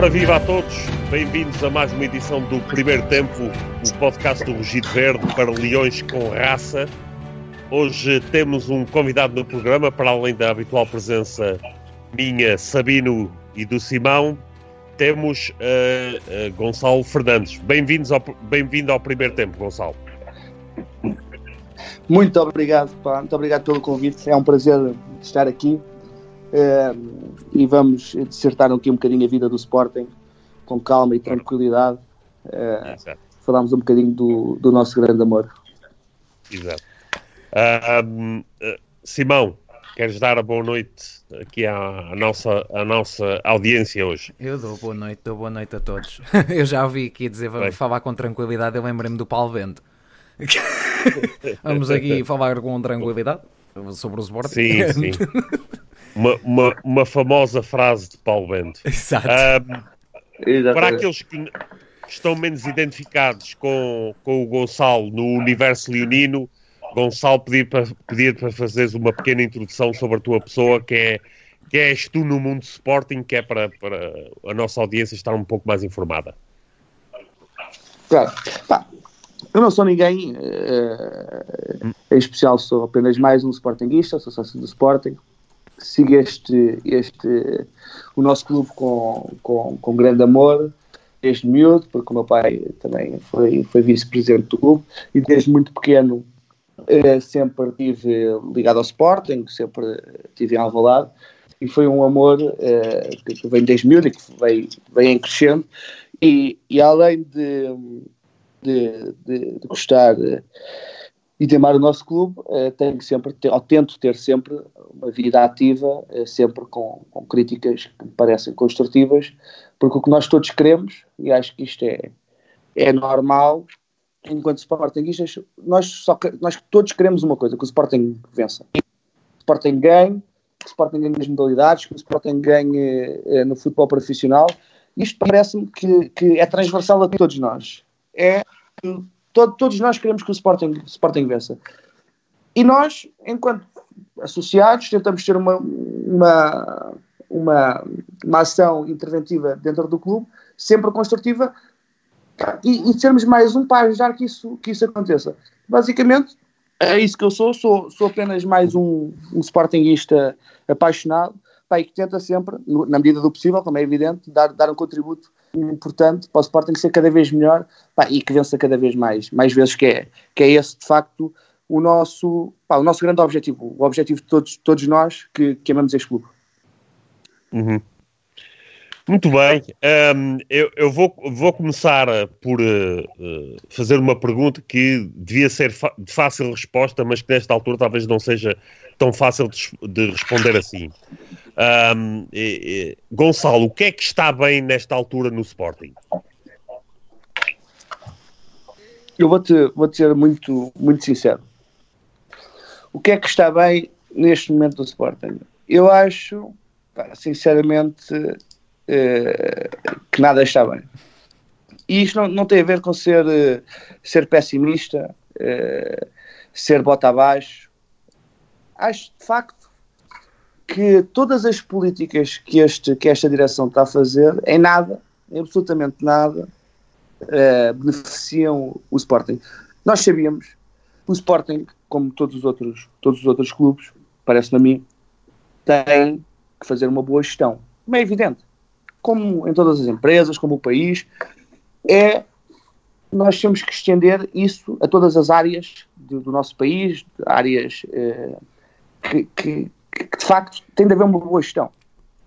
Ora viva a todos, bem-vindos a mais uma edição do Primeiro Tempo, o podcast do Rugido Verde para leões com raça. Hoje temos um convidado no programa, para além da habitual presença minha, Sabino e do Simão, temos uh, uh, Gonçalo Fernandes. Bem-vindos ao, bem-vindo ao Primeiro Tempo, Gonçalo. Muito obrigado, pá. muito obrigado pelo convite, é um prazer estar aqui Uh, e vamos dissertar aqui um bocadinho a vida do Sporting com calma e tranquilidade. Uh, falámos um bocadinho do, do nosso grande amor. Exato. Uh, Simão, queres dar a boa noite aqui à, à, nossa, à nossa audiência hoje? Eu dou boa noite, dou boa noite a todos. Eu já ouvi aqui dizer, vamos falar com tranquilidade, eu lembrei-me do Paulo Bento. vamos aqui falar com tranquilidade sobre o Sporting. Sim, sim. uma, uma, uma, famosa frase de Paulo Bento. Exato. Um, para aqueles que estão menos identificados com, com o Gonçalo no universo leonino, Gonçalo pedir para, pedir para fazeres uma pequena introdução sobre a tua pessoa, que é que és tu no mundo Sporting, que é para, para a nossa audiência estar um pouco mais informada. Claro. Pá, eu não sou ninguém uh, em especial, sou apenas mais um Sportingista, sou sócio do Sporting siga este, este, o nosso clube com, com, com grande amor, desde miúdo, porque o meu pai também foi, foi vice-presidente do clube, e desde muito pequeno eh, sempre estive ligado ao Sporting, sempre estive em Alvalade, e foi um amor eh, que vem desde miúdo e que vem, vem crescendo, e, e além de, de, de, de gostar e de amar o nosso clube, uh, tenho sempre, ou tento ter sempre uma vida ativa, uh, sempre com, com, críticas que me parecem construtivas, porque o que nós todos queremos, e acho que isto é, é normal, enquanto Sportingistas, nós, só, nós todos queremos uma coisa, que o Sporting vença. Que o Sporting ganhe, que o Sporting ganhe nas modalidades, que o Sporting ganhe uh, no futebol profissional. Isto parece-me que, que é transversal a todos nós. É todo, todos nós queremos que o Sporting, Sporting vença. E nós, enquanto associados, tentamos ter uma, uma, uma, uma ação interventiva dentro do clube, sempre construtiva, e, e sermos mais um para ajudar que isso, que isso aconteça. Basicamente, é isso que eu sou, sou, sou apenas mais um, um Sportingista apaixonado, e que tenta sempre, na medida do possível, como é evidente, dar, dar um contributo importante para o Sporting ser cada vez melhor pá, e que vença cada vez mais, mais vezes, que é, que é esse de facto o nosso, pá, o nosso grande objetivo, o objetivo de todos, todos nós que, que amamos este clube. Uhum. Muito bem, um, eu, eu vou, vou, começar por uh, fazer uma pergunta que devia ser de fácil resposta, mas que nesta altura talvez não seja tão fácil de, de responder assim. Um, e, e, Gonçalo, o que é que está bem nesta altura no Sporting? Eu vou-te vou ser muito, muito sincero. O que é que está bem neste momento do Sporting? Eu acho, sinceramente, eh, que nada está bem. E isto não, não tem a ver com ser, eh, ser pessimista, eh, ser bota abaixo. Acho, de facto, que todas as políticas que, este, que esta direção está a fazer, em nada, em absolutamente nada, uh, beneficiam o Sporting. Nós sabíamos que o Sporting, como todos os outros, todos os outros clubes, parece-me a mim, tem que fazer uma boa gestão. Como é evidente. Como em todas as empresas, como o país, é nós temos que estender isso a todas as áreas do, do nosso país, áreas eh, que, que, que de facto tem de haver uma boa gestão.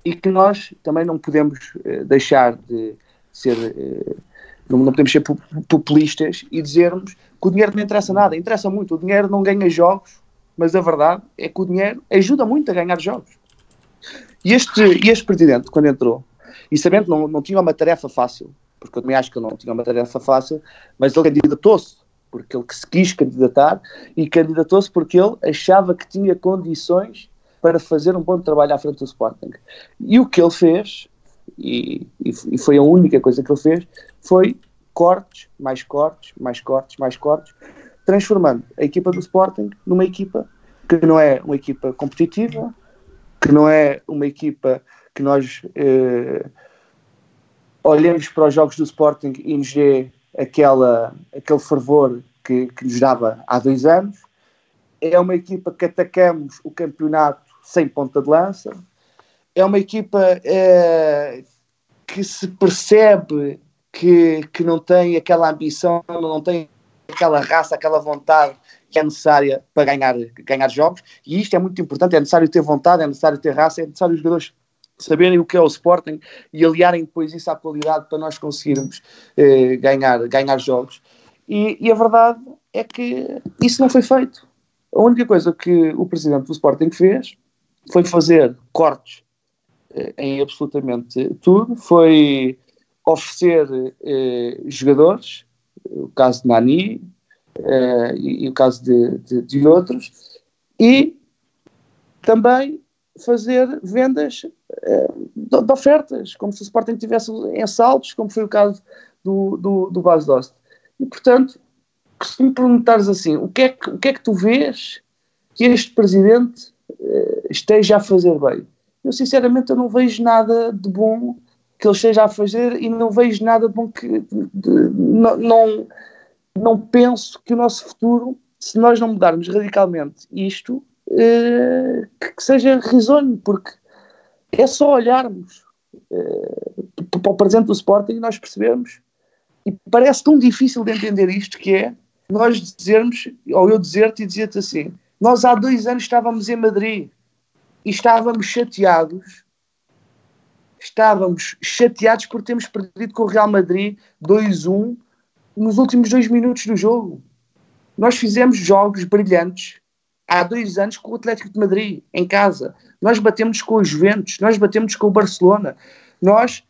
E que nós também não podemos uh, deixar de ser, não, não, podemos ser populistas e dizermos que o dinheiro não interessa nada, interessa muito, o dinheiro não ganha jogos, mas a verdade é que o dinheiro ajuda muito a ganhar jogos. E este, este presidente, quando entrou, e sabendo que não, não tinha uma tarefa fácil, porque eu também acho que ele não tinha uma tarefa fácil, mas ele candidatou-se porque ele que se quis candidatar e candidatou-se porque ele achava que tinha condições para fazer um bom trabalho à frente do Sporting. E o que ele fez, e, e, foi a única coisa que ele fez, foi cortes, mais cortes, mais cortes, mais cortes, transformando a equipa do Sporting numa equipa que não é uma equipa competitiva, que não é uma equipa que nós eh, para os jogos do Sporting e nos dê aquela, aquele fervor que, que nos dava há dois anos. É uma equipa que atacamos o campeonato sem ponta de lança. É uma equipa é, que se percebe que, que não tem aquela ambição, não tem aquela raça, aquela vontade que é necessária para ganhar, ganhar jogos. E isto é muito importante: é necessário ter vontade, é necessário ter raça, é necessário os jogadores saberem o que é o Sporting e aliarem depois isso à qualidade para nós conseguirmos eh, ganhar, ganhar jogos. E, e, a verdade é que isso não foi feito. A única coisa que o presidente do Sporting fez foi fazer cortes eh, em absolutamente tudo, foi oferecer eh, jogadores, o caso de Nani eh, e, e, o caso de, de, de outros, e também fazer vendas uh, de, de, ofertas, como se o Sporting tivesse em saltos, como foi o caso do, do, do Dost. E, portanto, se me perguntares assim, o que, é que, o que é que tu vês que este Presidente esteja a fazer bem? Eu, sinceramente, eu não vejo nada de bom que ele esteja a fazer e não vejo nada de bom que... De, de, não, não, não penso que o nosso futuro, se nós não mudarmos radicalmente isto, uh, que seja risonho, porque é só olharmos uh, para o presente do Sporting e nós percebermos. E parece tão difícil de entender isto que é nós dizermos, ou eu dizer-te e dizer-te assim: nós há dois anos estávamos em Madrid e estávamos chateados. Estávamos chateados por termos perdido com o Real Madrid 2-1 nos últimos dois minutos do jogo. Nós fizemos jogos brilhantes há dois anos com o Atlético de Madrid, em casa. Nós batemos com os Juventus, nós batemos com o Barcelona. Nós,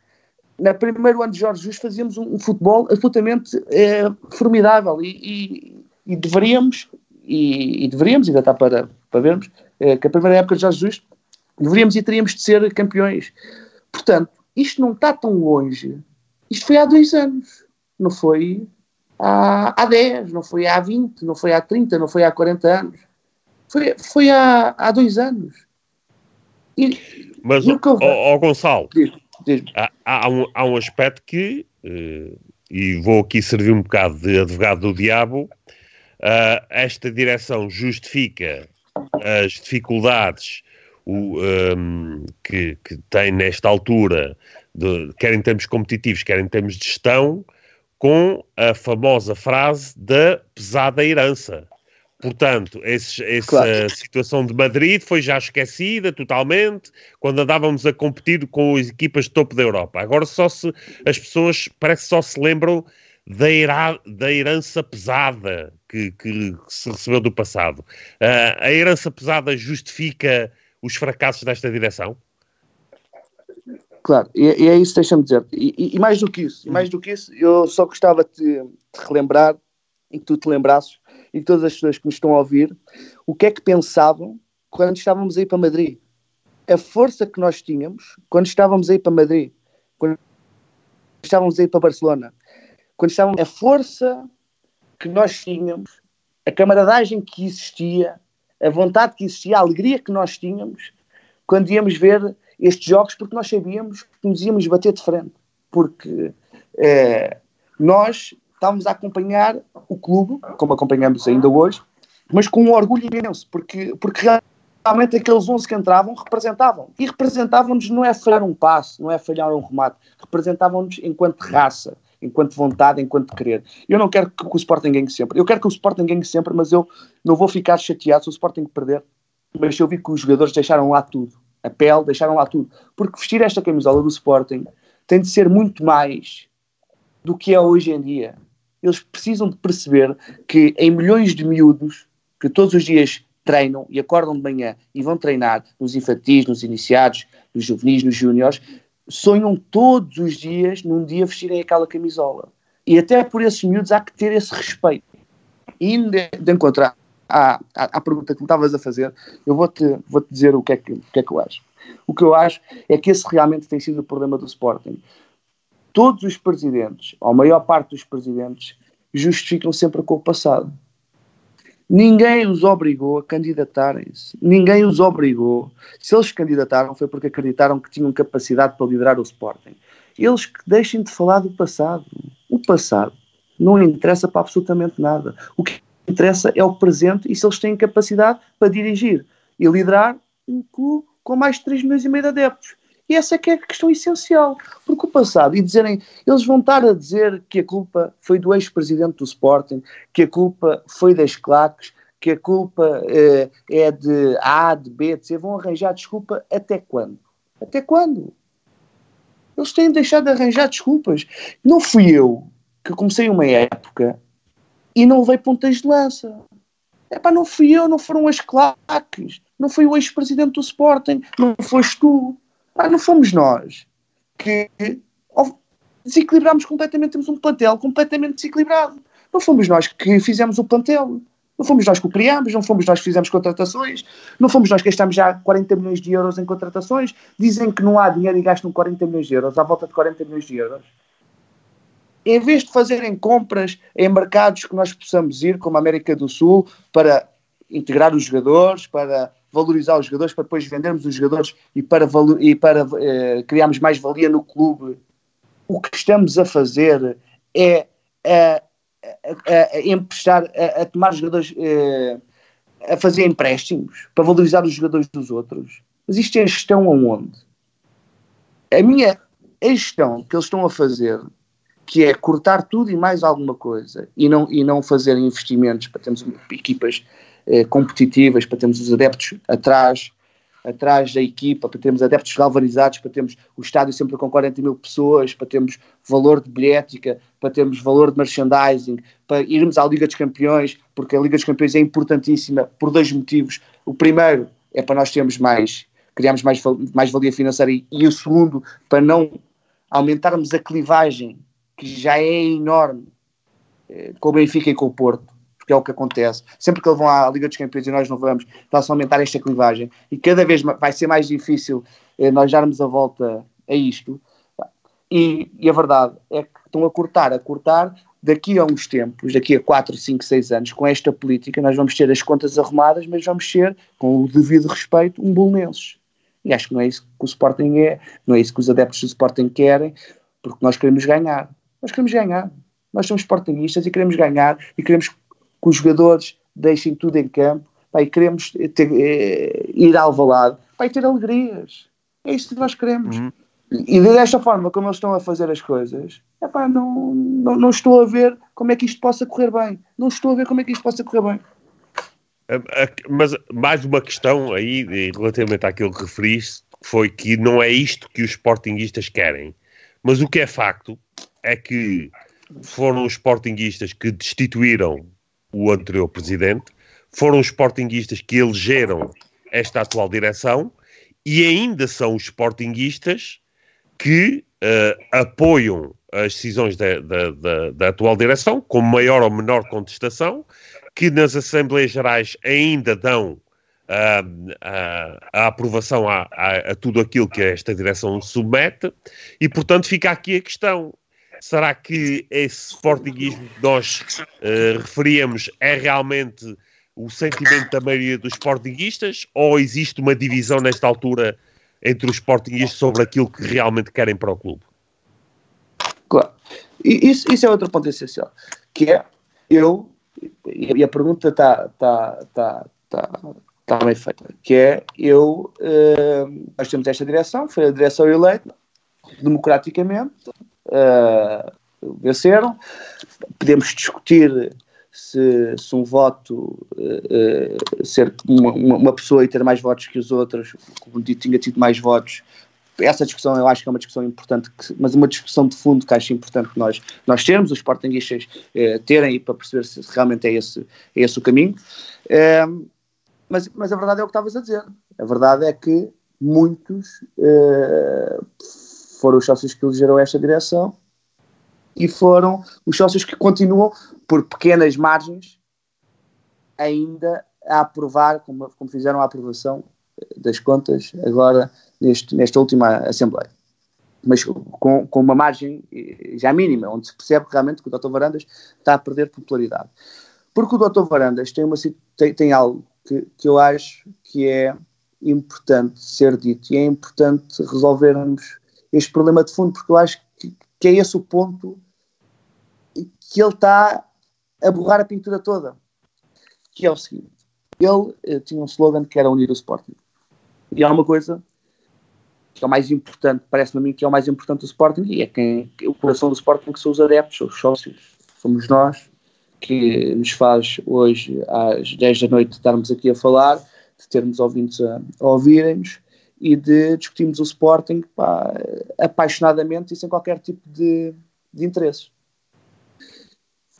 no primeiro ano de Jorge Jesus, fazíamos um, um futebol absolutamente é, formidável e, e, e deveríamos, e, e, deveríamos, ainda está para, para vermos, é, que a primeira época de Jorge Jesus, deveríamos e teríamos de ser campeões. Portanto, isto não está tão longe. Isto foi há dois anos, não foi há, há 10, não foi há 20, não foi há 30, não foi há 40 anos. Foi, foi há, há dois anos. E, Mas, ó, Gonçalo, diz, diz há, há, um, há um aspecto que, uh, e vou aqui servir um bocado de advogado do diabo, uh, esta direção justifica as dificuldades o, um, que, que, tem nesta altura, de, quer em termos competitivos, quer em termos de gestão, com a famosa frase da pesada herança. Portanto, esse, essa claro. situação de Madrid foi já esquecida totalmente quando andávamos a competir com as equipas de topo da Europa. Agora só se as pessoas parece que só se lembram da, da herança pesada que, que, se recebeu do passado. Uh, a herança pesada justifica os fracassos desta direção? Claro, e, e é isso, deixa-me dizer. E, e, mais do que isso, mais do que isso, eu só gostava de, de relembrar e que tu te lembrasses e todas as pessoas que nos estão a ouvir, o que é que pensavam quando estávamos aí para Madrid? A força que nós tínhamos quando estávamos aí para Madrid, quando estávamos aí para Barcelona, quando estávamos, a força que nós tínhamos, a camaradagem que existia, a vontade que existia, a alegria que nós tínhamos quando íamos ver estes jogos, porque nós sabíamos que nos íamos bater de frente. Porque eh, nós estávamos a acompanhar o clube, como acompanhamos ainda hoje, mas com um orgulho imenso, porque, porque realmente aqueles 11 que entravam representavam. E representavam-nos não é falhar um passo, não é falhar um remate, representavam-nos enquanto raça, enquanto vontade, enquanto querer. Eu não quero que o Sporting ganhe sempre. Eu quero que o Sporting ganhe sempre, mas eu não vou ficar chateado se o Sporting perder. Mas eu vi que os jogadores deixaram lá tudo. A pele, deixaram lá tudo. Porque vestir esta camisola do Sporting tem de ser muito mais do que é hoje em dia eles precisam de perceber que em milhões de miúdos que todos os dias treinam e acordam de manhã e vão treinar nos infantis, nos iniciados, nos juvenis, nos júniores, sonham todos os dias num dia vestirem aquela camisola. E até por esses miúdos há que ter esse respeito. E de, de encontrar à, à, à, pergunta que me estavas a fazer, eu vou-te vou -te dizer o que, é que, o que é que eu acho. O que eu acho é que esse realmente tem sido o problema do Sporting todos os presidentes, ou a maior parte dos presidentes, justificam sempre com o passado. Ninguém os obrigou a candidatarem-se. Ninguém os obrigou. Se eles se candidataram foi porque acreditaram que tinham capacidade para liderar o Sporting. eles que deixem de falar do passado. O passado não interessa para absolutamente nada. O que interessa é o presente e se eles têm capacidade para dirigir e liderar um clube com mais de 3 milhões e meio de adeptos. E essa é que é a questão essencial. Porque o passado, e dizerem, eles vão estar a dizer que a culpa foi do ex-presidente do Sporting, que a culpa foi das claques, que a culpa eh, é de A, de B, de C, vão arranjar desculpa até quando? Até quando? Eles têm deixado de arranjar desculpas. Não fui eu que comecei uma época e não levei pontas de lança. Epá, não fui eu, não foram as claques, não foi o ex-presidente do Sporting, não foste tu. Epá, não fomos nós que desequilibramos completamente, temos um plantel completamente desequilibrado. Não fomos nós que fizemos o plantel. Não fomos nós que o criámos, não fomos nós que fizemos contratações, não fomos nós que gastamos já 40 milhões de euros em contratações. Dizem que não há dinheiro e gastam 40 milhões de euros, à volta de 40 milhões de euros em vez de fazerem compras em mercados que nós possamos ir, como a América do Sul, para integrar os jogadores, para valorizar os jogadores, para depois vendermos os jogadores e para, e para eh, criarmos mais valia no clube, o que estamos a fazer é a, a, a emprestar, a, a, tomar jogadores, eh, a fazer empréstimos para valorizar os jogadores dos outros. Mas isto é gestão aonde? A minha a gestão que eles estão a fazer que é cortar tudo e mais alguma coisa e não, e não fazer investimentos para termos equipas eh, competitivas, para termos os adeptos atrás, atrás da equipa, para termos adeptos galvanizados, para termos o estádio sempre com 40 mil pessoas, para termos valor de bilhética, para termos valor de merchandising, para irmos à Liga dos Campeões, porque a Liga dos Campeões é importantíssima por dois motivos. O primeiro é para nós termos mais, criarmos mais, mais valia financeira e, e o segundo, para não aumentarmos a clivagem que já é enorme eh, com o Benfica e com o Porto, porque é o que acontece. Sempre que eles vão à Liga dos Campeões e nós não vamos, está-se a aumentar esta clivagem e cada vez vai ser mais difícil eh, nós darmos a volta a isto. E, e, a verdade é que estão a cortar, a cortar. Daqui a uns tempos, daqui a 4, 5, 6 anos, com esta política, nós vamos ter as contas arrumadas, mas vamos ser, com o devido respeito, um bolonenses. E acho que não é isso que o Sporting é, não é isso que os adeptos do Sporting querem, porque nós queremos ganhar. Nós queremos ganhar. Nós somos sportingistas e queremos ganhar e queremos que os jogadores deixem tudo em campo e queremos ter, é, ir ao valado e ter alegrias. É isso que nós queremos. Uhum. E desta forma como eles estão a fazer as coisas, epá, não, não, não estou a ver como é que isto possa correr bem. Não estou a ver como é que isto possa correr bem. Mas mais uma questão aí, relativamente àquilo que referiste, foi que não é isto que os sportinguistas querem. Mas o que é facto é que foram os sportinguistas que destituíram o anterior presidente, foram os sportinguistas que elegeram esta atual direção e ainda são os sportinguistas que uh, apoiam as decisões da, da, da, da, atual direção, com maior ou menor contestação, que nas Assembleias Gerais ainda dão uh, uh, a aprovação a, a, a, tudo aquilo que esta direção submete, e portanto fica aqui a questão: será que esse sportinguismo que nós uh, referíamos é realmente o sentimento da maioria dos sportinguistas ou existe uma divisão nesta altura entre os sportinguistas sobre aquilo que realmente querem para o clube? Claro. E isso, isso é outro ponto essencial, que é eu, e a pergunta está tá, tá, tá, tá bem feita, que é eu, uh, nós temos esta direção, foi a direção eleita democraticamente, uh, venceram. Podemos discutir se, se um voto uh, ser uma, uma, pessoa e ter mais votos que os outros, como dito, tinha tido mais votos. Essa discussão eu acho que é uma discussão importante, que, mas uma discussão de fundo que acho importante nós, nós termos, os sportinguistas uh, terem para perceber se realmente é esse, é esse o caminho. Mas, mas a verdade é o que estavas a dizer. A verdade é que muitos foram os sócios que elegeram esta direção e foram os sócios que continuam, por pequenas margens, ainda a aprovar, como, como fizeram a aprovação das contas agora neste, nesta última Assembleia. Mas com, com uma margem eh, já mínima, onde se percebe realmente que o Dr. Varandas está a perder popularidade. Porque o Dr. Varandas tem, uma, tem, tem algo que, que eu acho que é importante ser dito e é importante resolvermos este problema de fundo, porque eu acho que, que é esse o ponto que ele está a borrar a pintura toda. Que é o seguinte: ele eh, tinha um slogan que era unir o Sporting. E há uma coisa que é o mais importante, parece-me a mim que é o mais importante do Sporting, e é quem, o coração do Sporting que são os adeptos, os sócios, somos nós, que nos faz hoje às 10 da noite estarmos aqui a falar, de termos ouvintes a, a ouvirem-nos e de discutirmos o Sporting pá, apaixonadamente e sem qualquer tipo de, de interesse.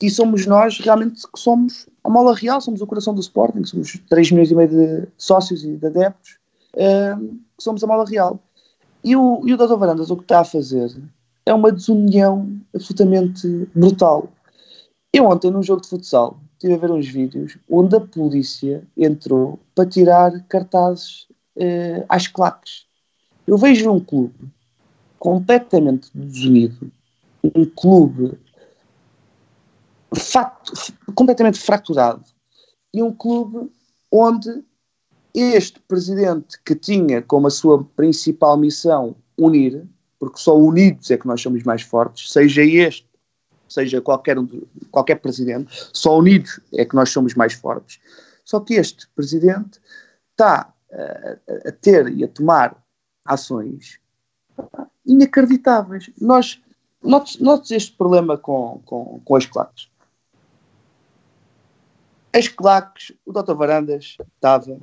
E somos nós realmente que somos a mola real, somos o coração do Sporting, somos 3 milhões e meio de sócios e de adeptos, uh, que somos a mola real. E o, e o Dr. Varandas o que está a fazer é uma desunião absolutamente brutal. Eu ontem, num jogo de futsal, estive a ver uns vídeos onde a polícia entrou para tirar cartazes uh, às claques. Eu vejo um clube completamente desunido, um clube completamente fraturado e um clube onde este presidente que tinha como a sua principal missão unir, porque só unidos é que nós somos mais fortes, seja este, seja qualquer, qualquer presidente, só unidos é que nós somos mais fortes. Só que este presidente está a, a ter e a tomar ações inacreditáveis. Nós, notes, este problema com, com, com as claques. As claques, o Dr. Varandas estava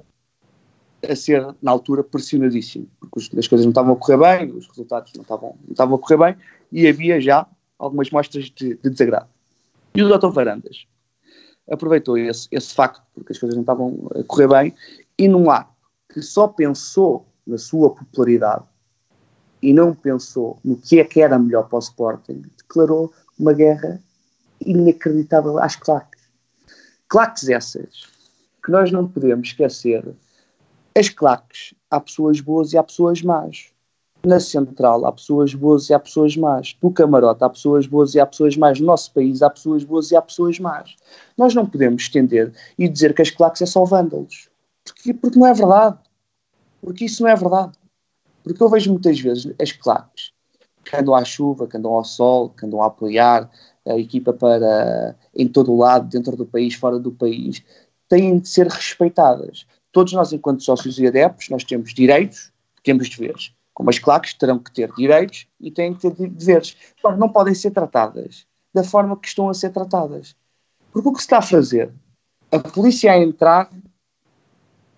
a ser, na altura, pressionadíssimo, porque as coisas não estavam a correr bem, os resultados não estavam, não estavam a correr bem, e havia já algumas mostras de, de desagrado. E o Dr. Varandas aproveitou esse, esse facto, porque as coisas não estavam a correr bem, e num ato que só pensou na sua popularidade e não pensou no que é que era melhor para o Sporting, declarou uma guerra inacreditável às claques. Claques essas que nós não podemos esquecer as claques, há pessoas boas e há pessoas más. Na central há pessoas boas e há pessoas más. No camarote há pessoas boas e há pessoas más. No nosso país há pessoas boas e há pessoas más. Nós não podemos estender e dizer que as claques é só vândalos. Porque, porque não é verdade. Porque isso não é verdade. Porque eu vejo muitas vezes as claques que andam à chuva, que andam ao sol, que andam a apoiar a equipa para em todo o lado, dentro do país, fora do país, têm de ser respeitadas todos nós, enquanto sócios e adeptos, nós temos direitos, temos deveres. Como as claques terão que ter direitos e têm que ter deveres. Mas não podem ser tratadas da forma que estão a ser tratadas. Porque o que se está a fazer? A polícia a entrar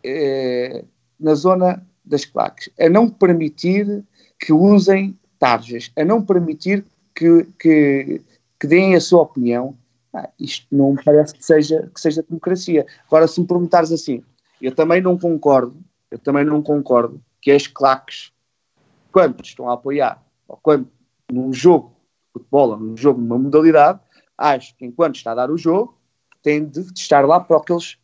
eh, na zona das claques, a não permitir que usem tarjas, a não permitir que, que, que deem a sua opinião. Ah, isto não me parece que seja, que seja democracia. Agora, se me perguntares assim, eu também não concordo, eu também não concordo que as claques, quando estão a apoiar, ou quando num jogo de futebol, ou num jogo numa modalidade, acho que enquanto está a dar o jogo, têm de estar lá para o que eles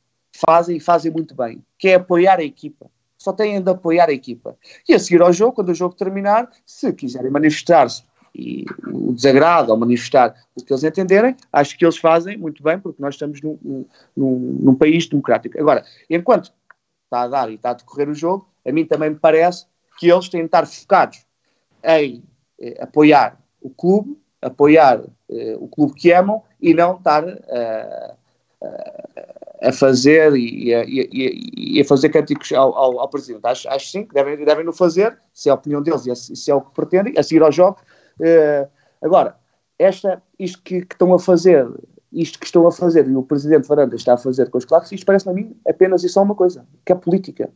fazem e fazem muito bem, que é apoiar a equipa. Só têm de apoiar a equipa. E a seguir ao jogo, quando o jogo terminar, se quiserem manifestar-se e o desagrado ou manifestar o que eles entenderem, acho que eles fazem muito bem, porque nós estamos num, num, num país democrático. Agora, enquanto está a dar e está a decorrer o jogo, a mim também me parece que eles têm de estar focados em eh, apoiar o clube, apoiar eh, o clube que amam e não estar uh, a fazer e a, e, e a, fazer cânticos ao, ao, ao presidente. Acho, acho sim que devem, devem no fazer, se é a opinião deles e se é o que pretendem, a seguir ao jogo, Uh, agora, esta, isto que, que, estão a fazer, isto que estão a fazer e o Presidente Varanda está a fazer com os claques, isto parece-me a mim apenas e só uma coisa, que é política.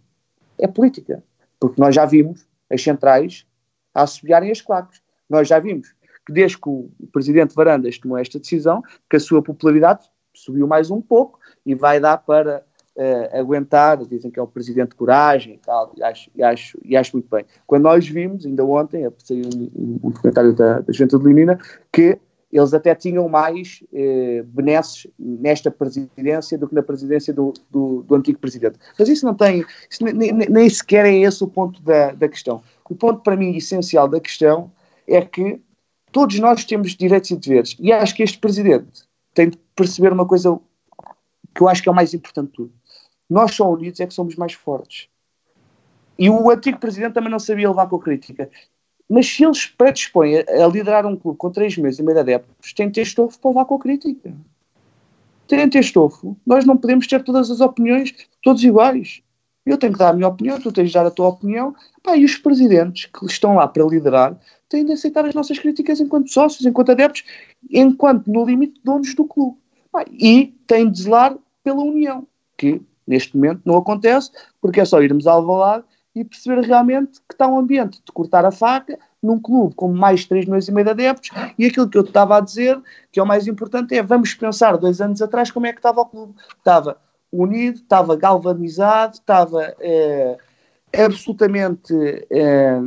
É política. Porque nós já vimos as centrais a assobiarem as claques. Nós já vimos que desde que o Presidente Varandas tomou esta decisão, que a sua popularidade subiu mais um pouco e vai dar para uh, aguentar, dizem que é o presidente de coragem e tal, e acho, e acho, e acho muito bem. Quando nós vimos, ainda ontem, saiu um, um documentário da, da Juventude Leonina, que eles até tinham mais eh, benesses nesta presidência do que na presidência do, do, do antigo presidente. Mas isso não tem, isso nem, nem, nem, sequer é esse o ponto da, da questão. O ponto para mim essencial da questão é que todos nós temos direitos e deveres. E acho que este presidente tem de perceber uma coisa que eu acho que é o mais importante de tudo. Nós só unidos é que somos mais fortes. E o antigo presidente também não sabia levar com a crítica. Mas se eles predispõem a, a liderar um clube com três meses e meio de adeptos, têm de ter estofo para levar com a crítica. Têm de ter estofo. Nós não podemos ter todas as opiniões todos iguais. Eu tenho que dar a minha opinião, tu tens de dar a tua opinião. Pá, e os presidentes que estão lá para liderar têm de aceitar as nossas críticas enquanto sócios, enquanto adeptos, enquanto, no limite, donos do clube. E têm de zelar pela união, que neste momento não acontece, porque é só irmos ao Alvalade e perceber realmente que está um ambiente de cortar a faca num clube com mais de 3 milhões e meio de adeptos e aquilo que eu estava a dizer, que é o mais importante, é vamos pensar dois anos atrás como é que estava o clube. Estava unido, estava galvanizado, estava eh, absolutamente eh,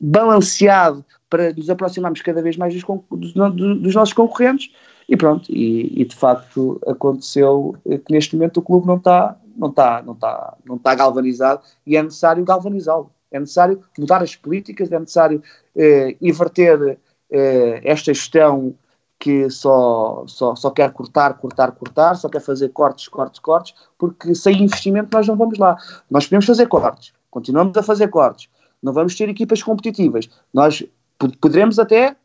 balanceado para nos aproximarmos cada vez mais dos, dos, dos nossos concorrentes e pronto, e, e, de facto aconteceu que neste momento o clube não está não está não está não está galvanizado e é necessário galvanizá-lo é necessário mudar as políticas é necessário eh, inverter eh, esta gestão que só, só, só quer cortar, cortar, cortar, só quer fazer cortes, cortes, cortes, porque sem investimento nós não vamos lá. Nós podemos fazer cortes, continuamos a fazer cortes, não vamos ter equipas competitivas. Nós poderemos até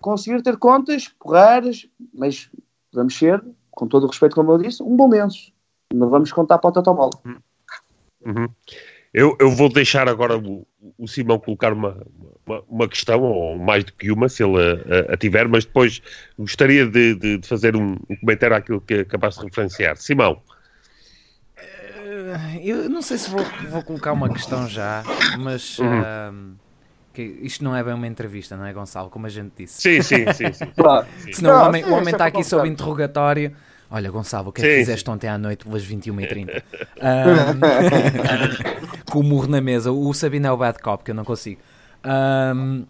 conseguir ter contas porreiras, mas vamos ser, com todo o respeito, como eu disse, um bom menso. Não vamos contar para o Totobola. Uhum. Eu, eu vou deixar agora o, o Simão colocar uma, uma, uma, questão, ou mais do que uma, se ele a, a tiver, mas depois gostaria de, de, de fazer um, um, comentário àquilo que acabaste de referenciar. Simão. Eh, eu não sei se vou, vou colocar uma questão já, mas uhum. uh, que isto não é bem uma entrevista, não é, Gonçalo? Como a gente disse. Sim, sim, sim. sim. Senão não, o homem, o homem está aqui sob interrogatório Olha, Gonçalo, o que é que sim, fizeste sim. ontem à noite pelas 21h30? um, com o murro na mesa. O Sabino é o bad cop, que eu não consigo. Um,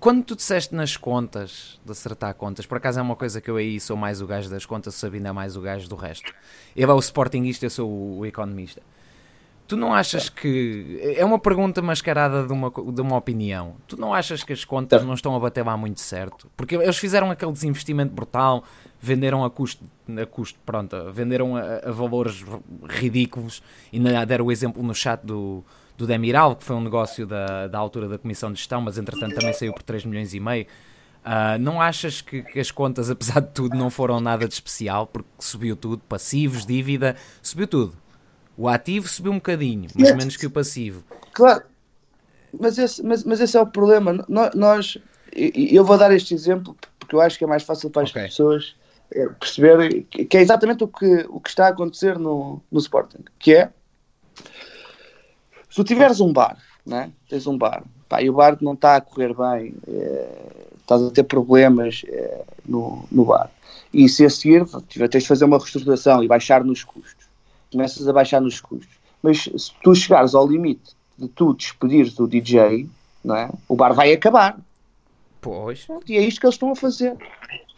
quando tu disseste nas contas, de acertar contas, por acaso é uma coisa que eu aí sou mais o gajo das contas, o Sabino é mais o gajo do resto. Ele é o sportingista, eu sou o economista. Tu não achas que. É uma pergunta mascarada de uma, de uma opinião. Tu não achas que as contas não estão a bater lá muito certo? Porque eles fizeram aquele desinvestimento brutal, venderam a custo, a custo pronto, venderam a, a valores ridículos. E deram o exemplo no chat do, do Demiral, que foi um negócio da, da altura da Comissão de Gestão, mas entretanto também saiu por 3 milhões e meio. Uh, não achas que, que, as contas, apesar de tudo, não foram nada de especial? Porque subiu tudo, passivos, dívida, subiu tudo. O ativo subiu um bocadinho, mas menos que o passivo. Claro, mas esse, mas, mas esse é o problema. Nós, eu vou dar este exemplo porque eu acho que é mais fácil para as okay. pessoas eh, perceberem que é exatamente o que, o que está a acontecer no, no Sporting, que é se tu tiveres um bar, né? tens um bar, pá, e o bar não está a correr bem, é, estás a ter problemas é, no, no bar, e se a seguir tens de fazer uma reestruturação e baixar nos custos, começas a baixar nos custos. Mas se tu chegares ao limite de tu despedires o DJ, não é? o bar vai acabar. Pois. E é isto que eles estão a fazer.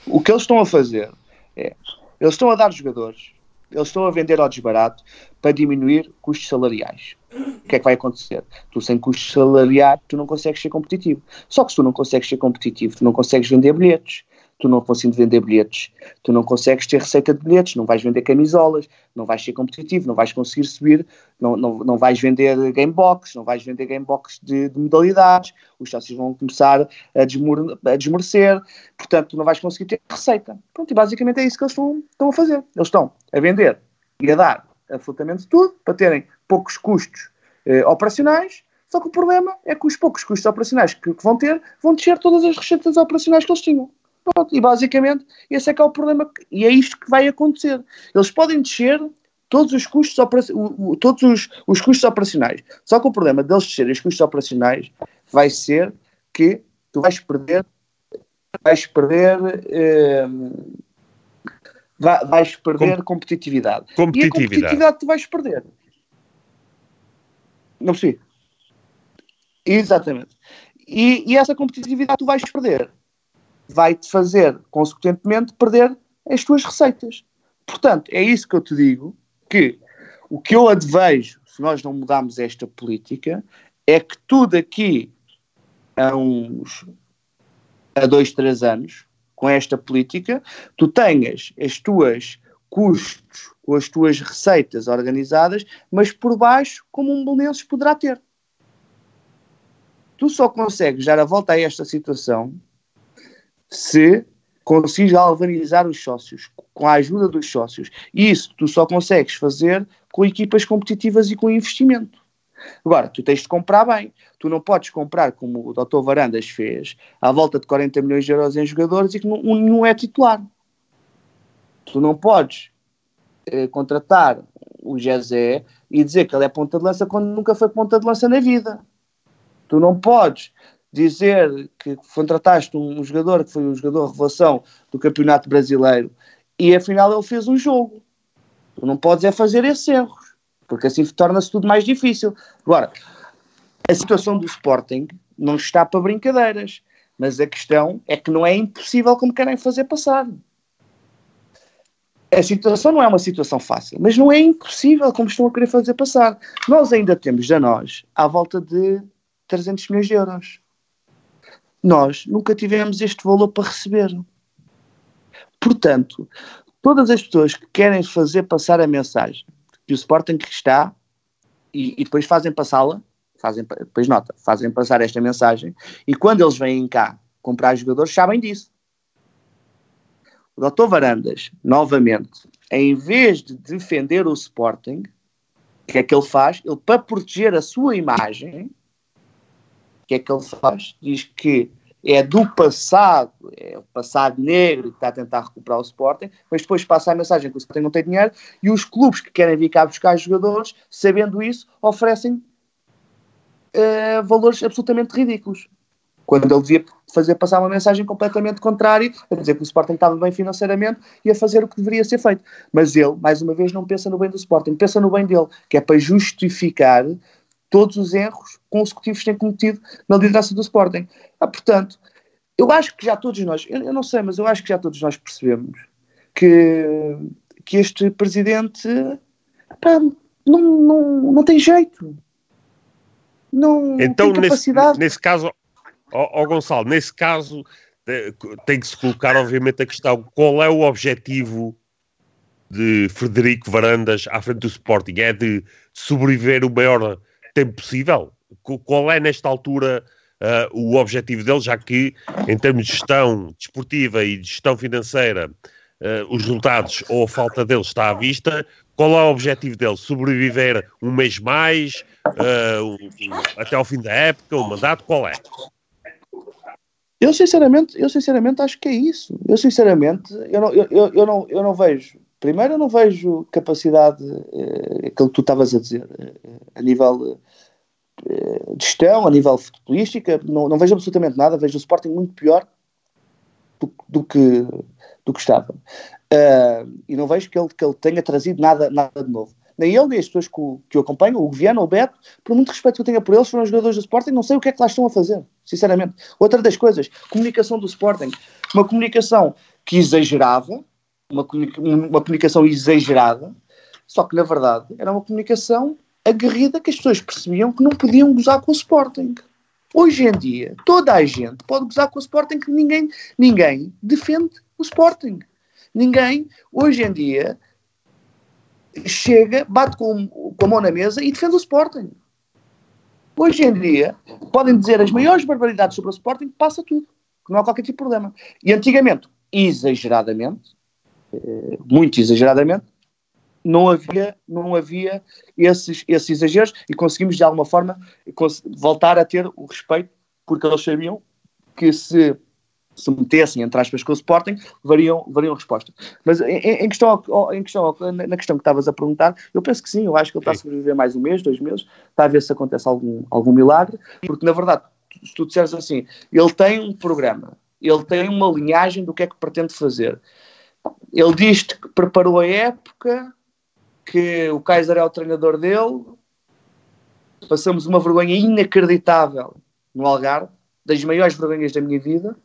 O que eles estão a fazer é, eles estão a dar jogadores, eles estão a vender ao desbarato para diminuir custos salariais. O que é que vai acontecer? Tu sem custos salariais, tu não consegues ser competitivo. Só que se tu não consegues ser competitivo, tu não consegues vender bilhetes tu não consegues vender bilhetes, tu não consegues ter receita de bilhetes, não vais vender camisolas, não vais ser competitivo, não vais conseguir subir, não, não, não vais vender gamebox, não vais vender gamebox de, de modalidades, os sócios vão começar a, desmor, a desmorecer, portanto tu não vais conseguir ter receita. Pronto, e basicamente é isso que eles estão, estão a fazer. Eles estão a vender e a dar absolutamente tudo para terem poucos custos eh, operacionais, só que o problema é que os poucos custos operacionais que, vão ter vão descer todas as receitas operacionais que eles tinham. Pronto, e basicamente esse é que é o problema, e é isto que vai acontecer. Eles podem descer todos os custos, todos os, os custos operacionais. Só que o problema deles descerem os custos operacionais vai ser que tu vais perder, vais perder, eh, vais perder Com, competitividade. competitividade. E a competitividade tu vais perder. Não percebi. Exatamente. E, e essa competitividade tu vais perder vai-te fazer, consequentemente, perder as tuas receitas. Portanto, é isso que eu te digo, que o que eu advejo, se nós não mudarmos esta política, é que tu daqui a uns a dois, três anos, com esta política, tu tenhas as tuas custos com as tuas receitas organizadas, mas por baixo, como um Belenenses poderá ter. Tu só consegues dar a volta a esta situação se consegues galvanizar os sócios, com a ajuda dos sócios. E isso tu só consegues fazer com equipas competitivas e com investimento. Agora, tu tens de comprar bem. Tu não podes comprar, como o Dr. Varandas fez, à volta de 40 milhões de euros em jogadores e que nenhum é titular. Tu não podes eh, contratar o Jezé e dizer que ele é ponta de lança quando nunca foi ponta de lança na vida. Tu não podes dizer que contrataste um jogador que foi um jogador revelação do Campeonato Brasileiro e afinal ele fez um jogo. Tu não podes é fazer esses erros, porque assim torna-se tudo mais difícil. Agora, a situação do Sporting não está para brincadeiras, mas a questão é que não é impossível como querem fazer passar. A situação não é uma situação fácil, mas não é impossível como estão a querer fazer passar. Nós ainda temos a nós à volta de 300 milhões de euros. Nós nunca tivemos este valor para receber. Portanto, todas as pessoas que querem fazer passar a mensagem que o Sporting está e, e depois fazem passá-la, fazem, depois nota, fazem passar esta mensagem e quando eles vêm cá comprar jogadores sabem disso. O Dr. Varandas, novamente, em vez de defender o Sporting, o que é que ele faz? Ele, para proteger a sua imagem, o que é que ele faz? Diz que é do passado, é o passado negro que está a tentar recuperar o Sporting, mas depois passa a mensagem que o Sporting não tem dinheiro e os clubes que querem vir cá buscar jogadores, sabendo isso, oferecem uh, valores absolutamente ridículos. Quando ele devia fazer passar uma mensagem completamente contrária, a dizer que o Sporting estava bem financeiramente e a fazer o que deveria ser feito. Mas ele, mais uma vez, não pensa no bem do Sporting, pensa no bem dele, que é para justificar todos os erros consecutivos que tem cometido na liderança do Sporting. Ah, portanto, eu acho que já todos nós, eu, eu, não sei, mas eu acho que já todos nós percebemos que, que este presidente pá, não, não, não tem jeito. Não, então, tem capacidade. Nesse, nesse caso, ó, ó Gonçalo, nesse caso tem que se colocar, obviamente, a questão: qual é o objetivo de Frederico Varandas à frente do Sporting? É de sobreviver o maior tempo possível? Qual é, nesta altura, uh, o objetivo dele, já que, em termos de gestão desportiva e de gestão financeira, uh, os resultados ou a falta deles está à vista? Qual é o objetivo dele? Sobreviver um mês mais, uh, até ao fim da época, o mandato? Qual é? Eu sinceramente, eu sinceramente acho que é isso. Eu sinceramente, eu não, eu, eu, eu não, eu não vejo. Primeiro, eu não vejo capacidade, eh, aquilo que tu estavas a dizer, eh, a nível eh, de gestão, a nível futebolística, não, não vejo absolutamente nada. Vejo o Sporting muito pior do, do que, do que estava. Uh, e não vejo que ele, que ele tenha trazido nada, nada de novo nem ele, nem as pessoas que o, que o acompanham, o Governo, o Beto, por muito respeito que eu tenha por eles, foram jogadores do Sporting, não sei o que é que lá estão a fazer, sinceramente. Outra das coisas, comunicação do Sporting, uma comunicação que exagerava, uma, uma comunicação exagerada, só que na verdade era uma comunicação aguerrida que as pessoas percebiam que não podiam gozar com o Sporting. Hoje em dia, toda a gente pode gozar com o Sporting que ninguém, ninguém defende o Sporting. Ninguém, hoje em dia, chega, bate com, com a mão na mesa e defende o Sporting. Hoje em dia, podem dizer as maiores barbaridades sobre o Sporting, passa tudo, não há qualquer tipo de problema. E antigamente, exageradamente, muito exageradamente, não havia, não havia esses, esses exageros e conseguimos de alguma forma voltar a ter o respeito, porque eles sabiam que se se metessem, entre aspas, com o Sporting, variam, variam resposta. Mas em, em, questão, em questão, na questão que estavas a perguntar, eu penso que sim, eu acho que ele está a sobreviver mais um mês, dois meses, está a ver se acontece algum, algum milagre, porque na verdade, se tu disseres assim, ele tem um programa, ele tem uma linhagem do que é que pretende fazer. Ele diz que preparou a época, que o Kaiser é o treinador dele, passamos uma vergonha inacreditável no Algarve, das maiores vergonhas da minha vida,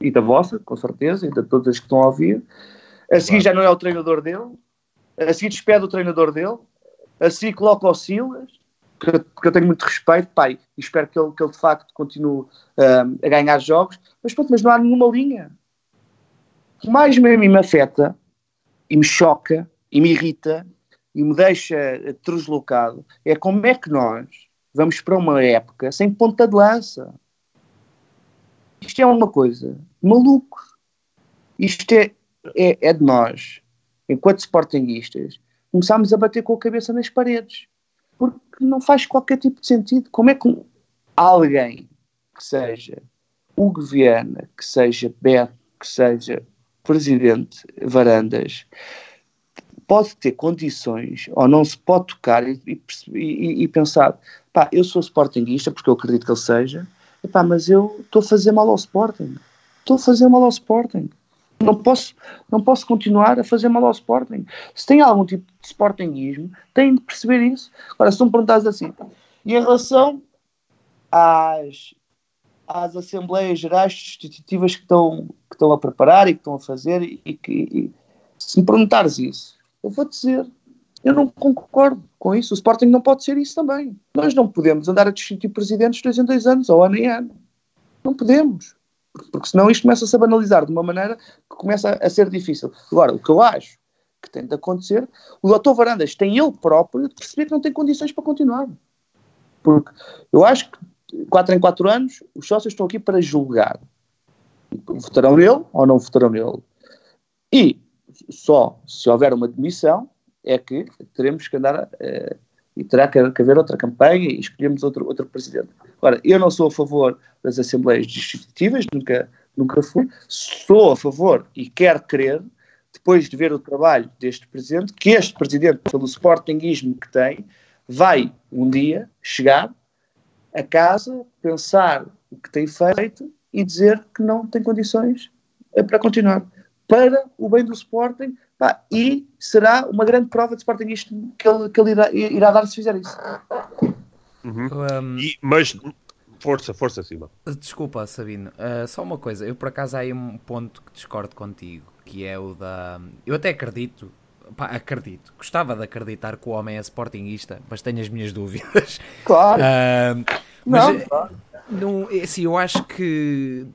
e da vossa, com certeza, e de todas as que estão a ouvir. A seguir já não é o treinador dele, a seguir despede o treinador dele, a seguir coloca o Silas, que, que eu tenho muito respeito, pai, e espero que ele, que ele de facto continue um, a ganhar jogos, mas pronto, mas não há nenhuma linha. Que mais mesmo me afeta, e me choca, e me irrita, e me deixa deslocado, é como é que nós, vamos para uma época sem ponta de lança. Isto é uma coisa maluco. Isto é, é, é de nós, enquanto sportinguistas, começámos a bater com a cabeça nas paredes. Porque não faz qualquer tipo de sentido. Como é que alguém que seja Hugo Viana, que seja Beto, que seja Presidente Varandas, pode ter condições ou não se pode tocar e, e, e pensar, pá, eu sou sportinguista porque eu acredito que ele seja, pá, mas eu estou a fazer mal ao Sporting. Estou a fazer mal ao Sporting. Não posso, não posso continuar a fazer mal ao Sporting. Se tem algum tipo de Sportingismo, tem de perceber isso. Agora, se me perguntares assim, e em relação às, às Assembleias Gerais Constitutivas que estão, que estão a preparar e que estão a fazer, e que e, se me perguntares isso, eu vou dizer, eu não concordo com isso. O Sporting não pode ser isso também. Nós não podemos andar a discutir presidentes de dois em dois anos, ou ano em ano. Não podemos. Porque senão isto começa-se a banalizar de uma maneira que começa a ser difícil. Agora, o que eu acho que tem de acontecer, o doutor Varandas tem ele próprio de perceber que não tem condições para continuar. Porque eu acho que 4 em 4 anos os sócios estão aqui para julgar. Votarão nele ou não votarão nele. E só se houver uma demissão é que teremos que andar uh, e terá que, haver outra campanha e escolhemos outro, outro presidente. Agora, eu não sou a favor das assembleias legislativas, nunca, nunca fui, sou a favor e quero crer, depois de ver o trabalho deste presidente, que este presidente, pelo sportinguismo que tem, vai um dia chegar a casa, pensar o que tem feito e dizer que não tem condições eh, para continuar para o bem do Sporting pá, e será uma grande prova de Sportingismo que ele, que ele irá, irá dar se fizer isso. Uhum. Um... E, mas força, força acima. Desculpa, Sabino, uh, só uma coisa. Eu por acaso há aí um ponto que discordo contigo, que é o da. Eu até acredito, pá, acredito, gostava de acreditar que o homem é sportinguista, mas tenho as minhas dúvidas. Claro. Uh, mas, não, claro. Não, assim, eu acho que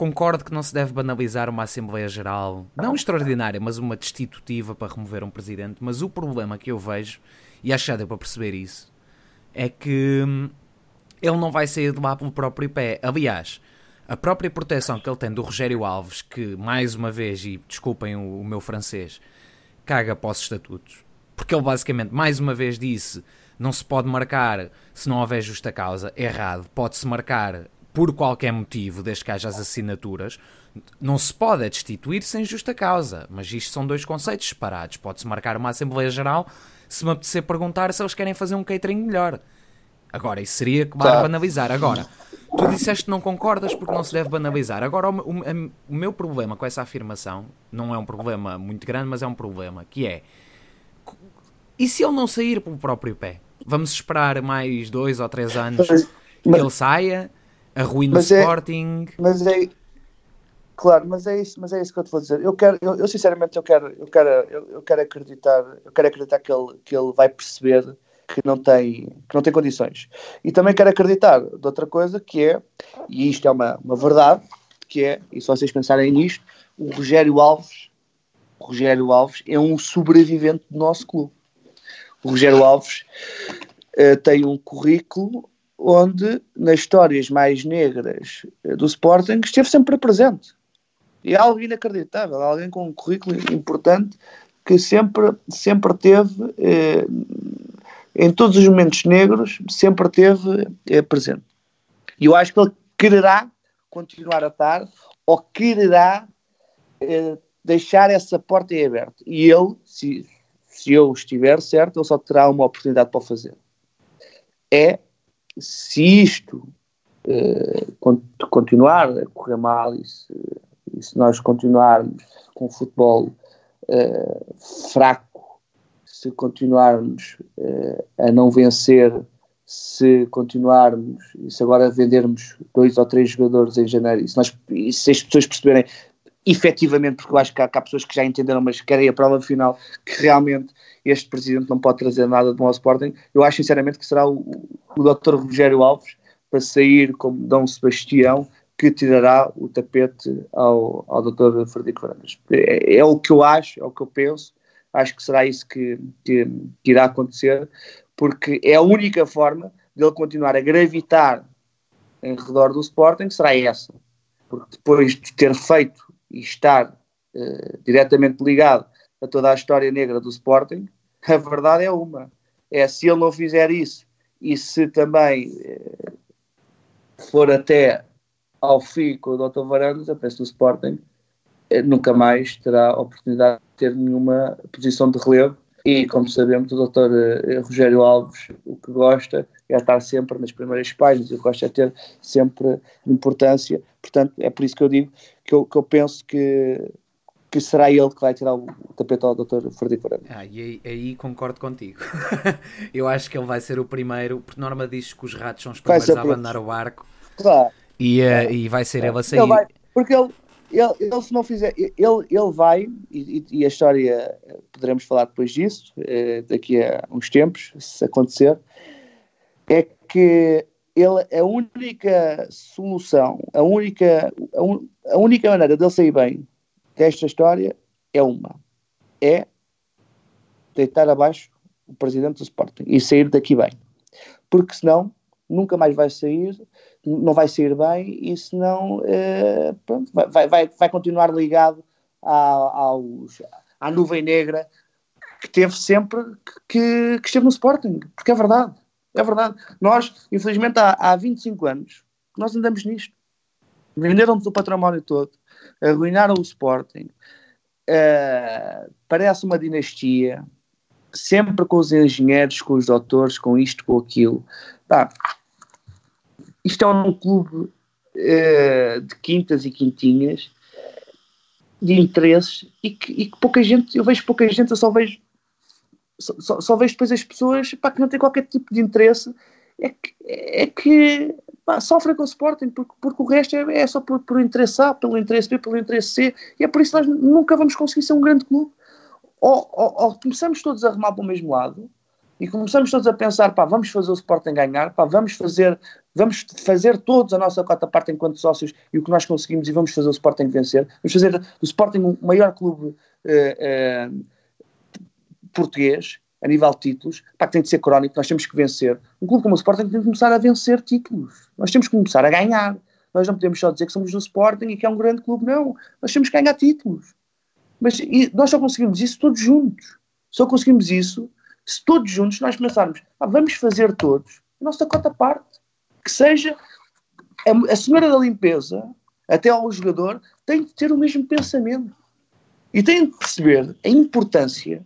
Concordo que não se deve banalizar uma Assembleia Geral, não extraordinária, mas uma destitutiva para remover um presidente. Mas o problema que eu vejo, e acho que já deu para perceber isso, é que hum, ele não vai sair de lá pelo próprio pé. Aliás, a própria proteção que ele tem do Rogério Alves, que mais uma vez, e desculpem o, o meu francês, caga para os estatutos, porque ele basicamente mais uma vez disse não se pode marcar se não houver justa causa, errado, pode-se marcar por qualquer motivo, desde que haja as assinaturas, não se pode destituir sem justa causa. Mas isto são dois conceitos separados. Pode-se marcar uma Assembleia Geral se me apetecer perguntar se eles querem fazer um catering melhor. Agora, isso seria claro tá. banalizar. Agora, tu disseste que não concordas porque não se deve banalizar. Agora, o, o, o, meu problema com essa afirmação não é um problema muito grande, mas é um problema que é. E se ele não sair pelo próprio pé? Vamos esperar mais dois ou três anos mas, que mas... ele saia arruina o é- Sporting. Mas é, claro, mas é isso, mas é isso que eu te vou dizer. Eu quero, eu, eu sinceramente eu quero, eu quero, eu, eu, quero acreditar, eu quero acreditar que ele, que ele vai perceber que não tem, que não tem condições. E também quero acreditar de outra coisa que é, e isto é uma, uma verdade, que é, e se vocês pensarem nisto, o Rogério Alves, o Rogério Alves é um sobrevivente do nosso clube. O Rogério Alves uh, tem um currículo onde, nas histórias mais negras eh, do Sporting, esteve sempre presente. E é algo inacreditável, alguém com um currículo importante que sempre, sempre teve, eh, em todos os momentos negros, sempre teve eh, presente. E eu acho que ele quererá continuar a estar, ou quererá eh, deixar essa porta em aberto. E ele, se, se eu estiver certo, ele só terá uma oportunidade para o fazer. É se isto uh, continuar a correr mal e se, e se, nós continuarmos com o futebol fraco, se continuarmos uh, a não vencer, se continuarmos, e se agora vendermos dois ou três jogadores em janeiro, e se, nós, e se as pessoas perceberem efetivamente, porque eu acho que há, que há, pessoas que já entenderam, mas querem a prova final, que realmente este presidente não pode trazer nada do nosso Sporting, eu acho sinceramente que será o, o Dr. Rogério Alves para sair como Dom Sebastião que tirará o tapete ao, ao Dr. Frederico Varandas. É, é, o que eu acho, é o que eu penso, acho que será isso que, que, que irá acontecer, porque é a única forma dele continuar a gravitar em redor do Sporting será essa. Porque depois de ter feito e estar uh, diretamente ligado a toda a história negra do Sporting, a verdade é uma. É se ele não fizer isso e se também uh, for até ao fim com o Dr. Varandas, a peça do Sporting nunca mais terá oportunidade de ter nenhuma posição de relevo e, como sabemos, o Dr. Rogério Alves o que gosta é estar sempre nas primeiras páginas, eu gosto de ter sempre importância, portanto, é por isso que eu digo que eu, que eu penso que, que será ele que vai tirar o tapete ao Dr. Frederico. Ah, e aí, aí, concordo contigo. eu acho que ele vai ser o primeiro, por norma diz que os ratos são os primeiros a abandonar o barco. Claro. E, uh, e vai ser ele a sair. Ele vai, porque ele, ele, ele, se não fizer, ele, ele vai, e, e, a história, poderemos falar depois disso, eh, daqui a uns tempos, se acontecer, é que ele, a única solução, a única, a, un, a única maneira dele sair bem desta história é uma: é deitar abaixo o presidente do Sporting e sair daqui bem. Porque senão nunca mais vai sair, não vai sair bem e senão eh, pronto, vai, vai, vai continuar ligado à, aos, à nuvem negra que teve sempre que, que esteve no Sporting, porque é verdade. É verdade. Nós, infelizmente, há, há 25 anos nós andamos nisto. Venderam-nos o património todo, arruinaram o Sporting. Uh, parece uma dinastia, sempre com os engenheiros, com os doutores, com isto, com aquilo. Tá. Isto é um clube uh, de quintas e quintinhas, de interesses, e que, e que pouca gente, eu vejo pouca gente, eu só vejo só, só, vejo depois as pessoas pá, que não têm qualquer tipo de interesse é que, é que pá, sofrem com o Sporting, porque, porque o resto é, é só por, por interesse A, pelo interesse B, pelo interesse C, e é por isso que nós nunca vamos conseguir ser um grande clube. Ou, ou, ou, começamos todos a remar para o mesmo lado e começamos todos a pensar, pá, vamos fazer o Sporting ganhar, pá, vamos fazer, vamos fazer todos a nossa cota parte enquanto sócios e o que nós conseguimos e vamos fazer o Sporting vencer, vamos fazer do Sporting o maior clube uh, uh, português, a nível de títulos, pá, que tem de ser crónico, nós temos que vencer. Um clube como o Sporting tem de começar a vencer títulos. Nós temos que começar a ganhar. Nós não podemos só dizer que somos do Sporting e que é um grande clube, não. Nós temos que ganhar títulos. Mas nós só conseguimos isso todos juntos. Só conseguimos isso se todos juntos nós pensarmos, ah, vamos fazer todos a nossa cota parte. Que seja a, senhora da limpeza, até ao jogador, tem de ter o mesmo pensamento. E tem de perceber a importância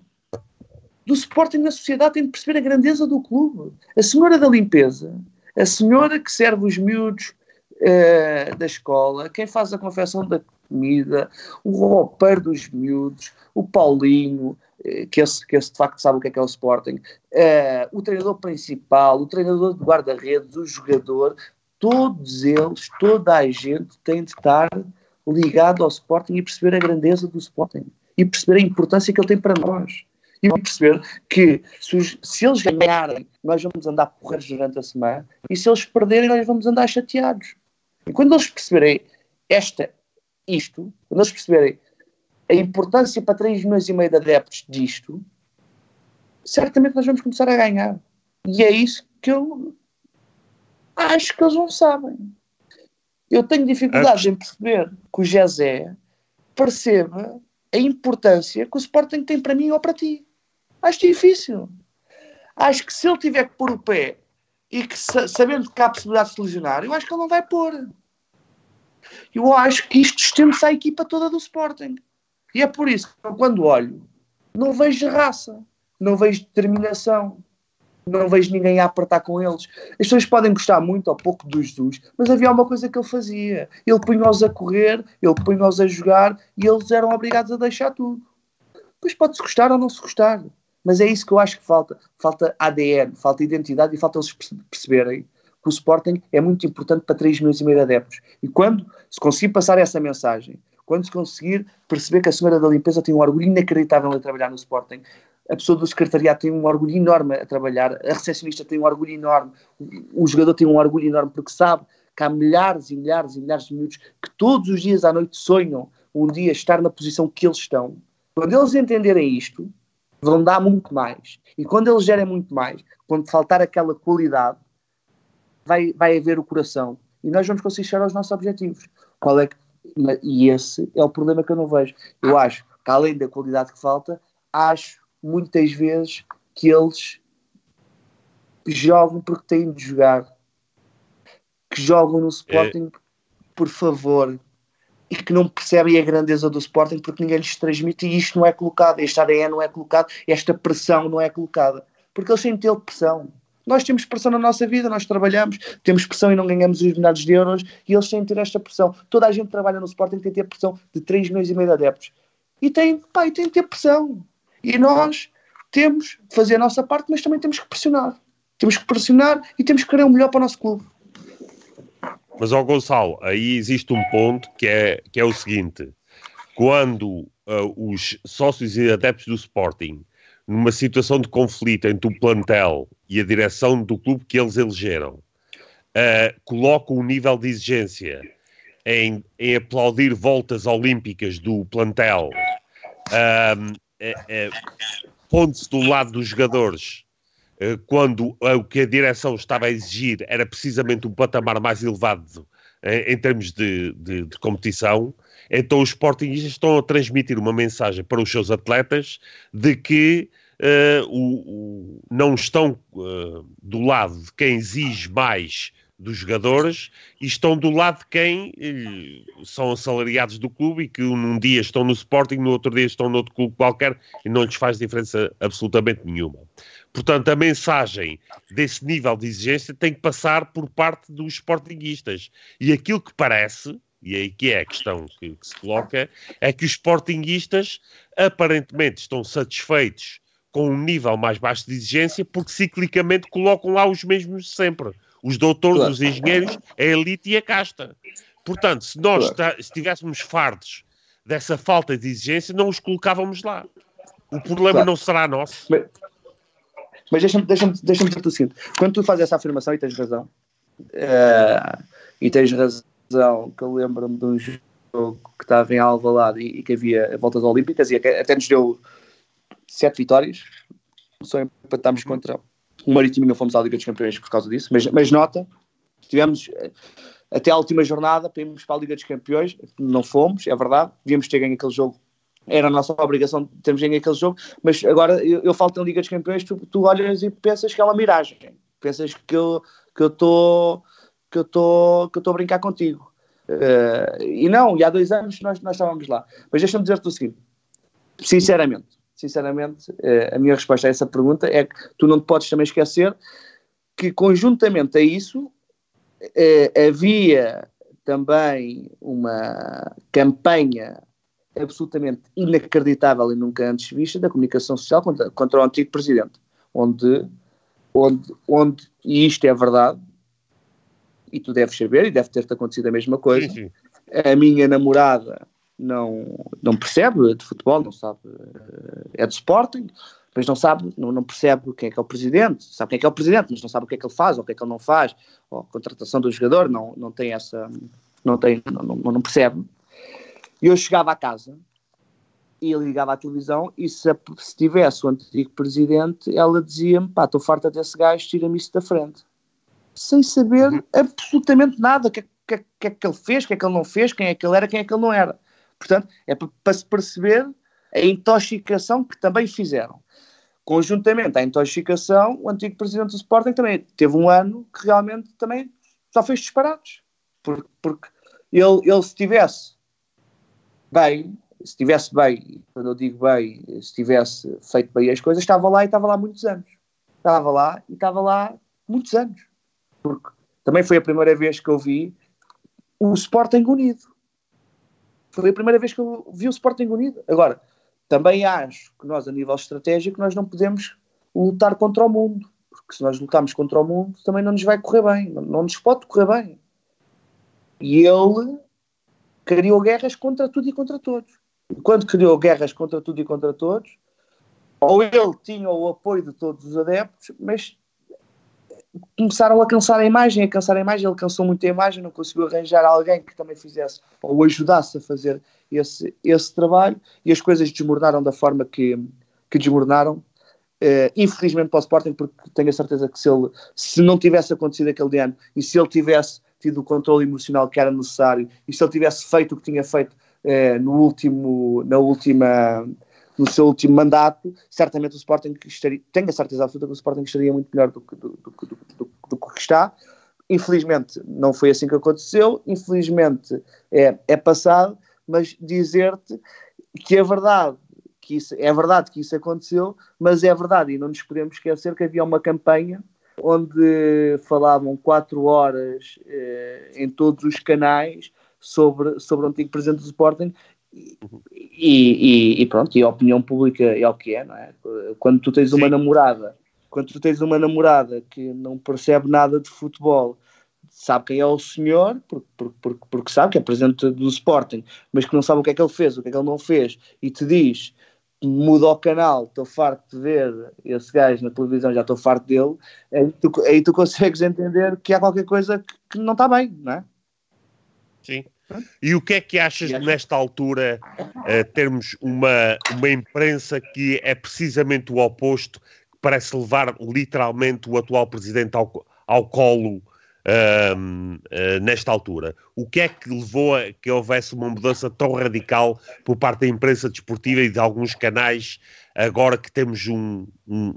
do Sporting na sociedade tem de perceber a grandeza do clube. A senhora da limpeza, a senhora que serve os miúdos uh, da escola, quem faz a confecção da comida, o roupeiro dos miúdos, o Paulinho, que, esse, que esse de facto sabe o que é que é o Sporting, uh, o treinador principal, o treinador de guarda-redes, o jogador, todos eles, toda a gente tem de estar ligado ao Sporting e perceber a grandeza do Sporting. E perceber a importância que ele tem para nós. E perceber que se, os, se, eles ganharem, nós vamos andar porreiros durante a semana, e se eles perderem, nós vamos andar chateados. E quando eles perceberem esta, isto, quando eles perceberem a importância para 3 milhões e meio de adeptos disto, certamente nós vamos começar a ganhar. E é isso que eu acho que eles não sabem. Eu tenho dificuldade em perceber que o Jezé perceba a importância que o Sporting tem para mim ou para ti. Acho difícil. Acho que se ele tiver que pôr o pé e que sabendo que há a possibilidade de se lesionar, eu acho que ele não vai pôr. Eu acho que isto estende-se à equipa toda do Sporting. E é por isso que quando olho, não vejo raça, não vejo determinação, não vejo ninguém a apertar com eles. As pessoas podem gostar muito ou pouco do Jesus, mas havia uma coisa que ele fazia. Ele punha-os a correr, ele punha-os a jogar e eles eram obrigados a deixar tudo. Depois pode-se gostar ou não se gostar. Mas é isso que eu acho que falta. Falta ADN, falta identidade e falta eles perceberem que o Sporting é muito importante para 3 milhões e meio de adeptos. E quando se conseguir passar essa mensagem, quando se conseguir perceber que a senhora da limpeza tem um orgulho inacreditável em trabalhar no Sporting, a pessoa do secretariado tem um orgulho enorme a trabalhar, a recepcionista tem um orgulho enorme, o jogador tem um orgulho enorme porque sabe que há milhares e milhares e milhares de minutos que todos os dias à noite sonham um dia estar na posição que eles estão. Quando eles entenderem isto, vão dar muito mais. E quando eles gerem muito mais, quando faltar aquela qualidade, vai, vai haver o coração e nós vamos conseguir chegar aos nossos objetivos. Qual é que, e esse é o problema que eu não vejo. Eu acho que, além da qualidade que falta, acho muitas vezes que eles jogam porque têm de jogar, que jogam no Sporting é. por favor e que não percebem a grandeza do Sporting porque ninguém lhes transmite e isto não é colocado, este ADN não é colocado, esta pressão não é colocada, porque eles têm de ter pressão. Nós temos pressão na nossa vida, nós trabalhamos, temos pressão e não ganhamos os milhares de euros e eles têm de ter esta pressão. Toda a gente trabalha no Sporting tem de ter pressão de 3 milhões e meio de adeptos. E tem, pá, e tem de ter pressão. E nós temos de fazer a nossa parte, mas também temos que pressionar. Temos que pressionar e temos que querer o melhor para o nosso clube. Mas, ó Gonçalo, aí existe um ponto que é, que é o seguinte: quando uh, os sócios e adeptos do Sporting, numa situação de conflito entre o plantel e a direção do clube que eles elegeram, uh, colocam um nível de exigência em, em aplaudir voltas olímpicas do plantel, uh, uh, pondo-se do lado dos jogadores eh, quando eh, o que a direção estava a exigir era precisamente um patamar mais elevado eh, em termos de, de, de, competição, então os Sportingistas estão a transmitir uma mensagem para os seus atletas de que uh, o, o, não estão uh, do lado de quem exige mais dos jogadores e estão do lado de quem uh, são assalariados do clube e que num dia estão no Sporting, no outro dia estão noutro clube qualquer e não lhes faz diferença absolutamente nenhuma. Portanto, a mensagem desse nível de exigência tem que passar por parte dos sportinguistas. E aquilo que parece, e aí que é a questão que, que se coloca, é que os sportinguistas aparentemente estão satisfeitos com um nível mais baixo de exigência porque ciclicamente colocam lá os mesmos sempre. Os doutores, claro. os engenheiros, a elite e a casta. Portanto, se nós claro. estivéssemos fardos dessa falta de exigência, não os colocávamos lá. O problema claro. não será nosso. Mas, mas deixa-me deixa deixa dizer o seguinte: quando tu fazes essa afirmação, e tens razão, uh, e tens razão, que eu lembro-me de um jogo que estava em Alvalade e, e que havia voltas olímpicas e até nos deu sete vitórias, só empatámos contra o Marítimo e não fomos à Liga dos Campeões por causa disso, mas, mas nota, tivemos eh, até a última jornada para irmos para a Liga dos Campeões, não fomos, é verdade, devíamos ter ganho aquele jogo era a nossa obrigação termos ganho aquele jogo, mas agora eu, eu falo em Liga dos Campeões, tu, tu olhas e pensas que é uma miragem, pensas que eu estou que eu estou que eu estou a brincar contigo. Uh, e não, e há dois anos nós, nós estávamos lá. Mas deixa-me dizer-te o seguinte: sinceramente, sinceramente, uh, a minha resposta a essa pergunta é que tu não te podes também esquecer que, conjuntamente a isso, uh, havia também uma campanha absolutamente inacreditável e nunca antes vista da comunicação social contra, contra o antigo presidente, onde, onde, onde, e isto é verdade, e tu deves saber, e deve ter-te acontecido a mesma coisa, sim, sim. a minha namorada não, não percebe de futebol, não sabe, eh, é de Sporting, mas não sabe, não, não, percebe quem é que é o presidente, sabe quem é que é o presidente, mas não sabe o que é que ele faz, ou o que é que ele não faz, ou a contratação do jogador, não, não tem essa, não tem, não, não, não percebe. E eu chegava à casa e ligava à televisão e se, se tivesse o antigo presidente, ela dizia-me, pá, estou farta desse gajo, tira-me isso da frente. Sem saber uhum. absolutamente nada, o que, que, que é que ele fez, o que é que ele não fez, quem é que ele era, quem é que ele não era. Portanto, é para se perceber a intoxicação que também fizeram. Conjuntamente à intoxicação, o antigo presidente do Sporting também teve um ano que realmente também só fez disparados. Porque, porque ele, ele se tivesse bem, se estivesse bem, quando eu digo bem, se tivesse feito bem as coisas, estava lá e estava lá muitos anos. Estava lá e estava lá muitos anos. Porque também foi a primeira vez que eu vi o Sporting unido. Foi a primeira vez que eu vi o Sporting unido. Agora, também acho que nós, a nível estratégico, nós não podemos lutar contra o mundo. Porque se nós lutarmos contra o mundo, também não nos vai correr bem. Não, não nos pode correr bem. E ele criou guerras contra tudo e contra todos. E quando criou guerras contra tudo e contra todos, ou ele tinha o apoio de todos os adeptos, mas começaram a cansar a imagem, a cansar a imagem, ele cansou muito a imagem, não conseguiu arranjar alguém que também fizesse ou ajudasse a fazer esse, esse trabalho. E as coisas desmoronaram da forma que, que desmoronaram. Uh, infelizmente para o Sporting, porque tenho a certeza que se ele se não tivesse acontecido aquele ano e se ele tivesse tido o controle emocional que era necessário e se ele tivesse feito o que tinha feito uh, no último, na última, no seu último mandato, certamente o Sporting estaria, tenho a certeza absoluta que o Sporting estaria muito melhor do que, do, do, do, do que está. Infelizmente não foi assim que aconteceu, infelizmente é, é passado, mas dizer-te que é verdade que isso, é verdade que isso aconteceu, mas é verdade, e não nos podemos esquecer que havia uma campanha onde falavam quatro horas eh, em todos os canais sobre, sobre o antigo presidente do Sporting e, e, e, pronto, e a opinião pública é o que é, não é? Quando tu tens uma Sim. namorada, quando tu tens uma namorada que não percebe nada de futebol sabe quem é o senhor, porque, porque, porque, sabe que é presidente do Sporting, mas que não sabe o que é que ele fez, o que é que ele não fez, e te diz muda o canal, estou farto de ver esse gajo na televisão, já estou farto dele, aí tu, aí tu consegues entender que há qualquer coisa que, que não está bem, não é? Sim. E o que é que achas nesta altura uh, termos uma, uma imprensa que é precisamente o oposto, que parece levar literalmente o atual presidente ao, ao colo uh, nesta altura. O que é que levou a que houvesse uma mudança tão radical por parte da imprensa desportiva e de alguns canais, agora que temos um, um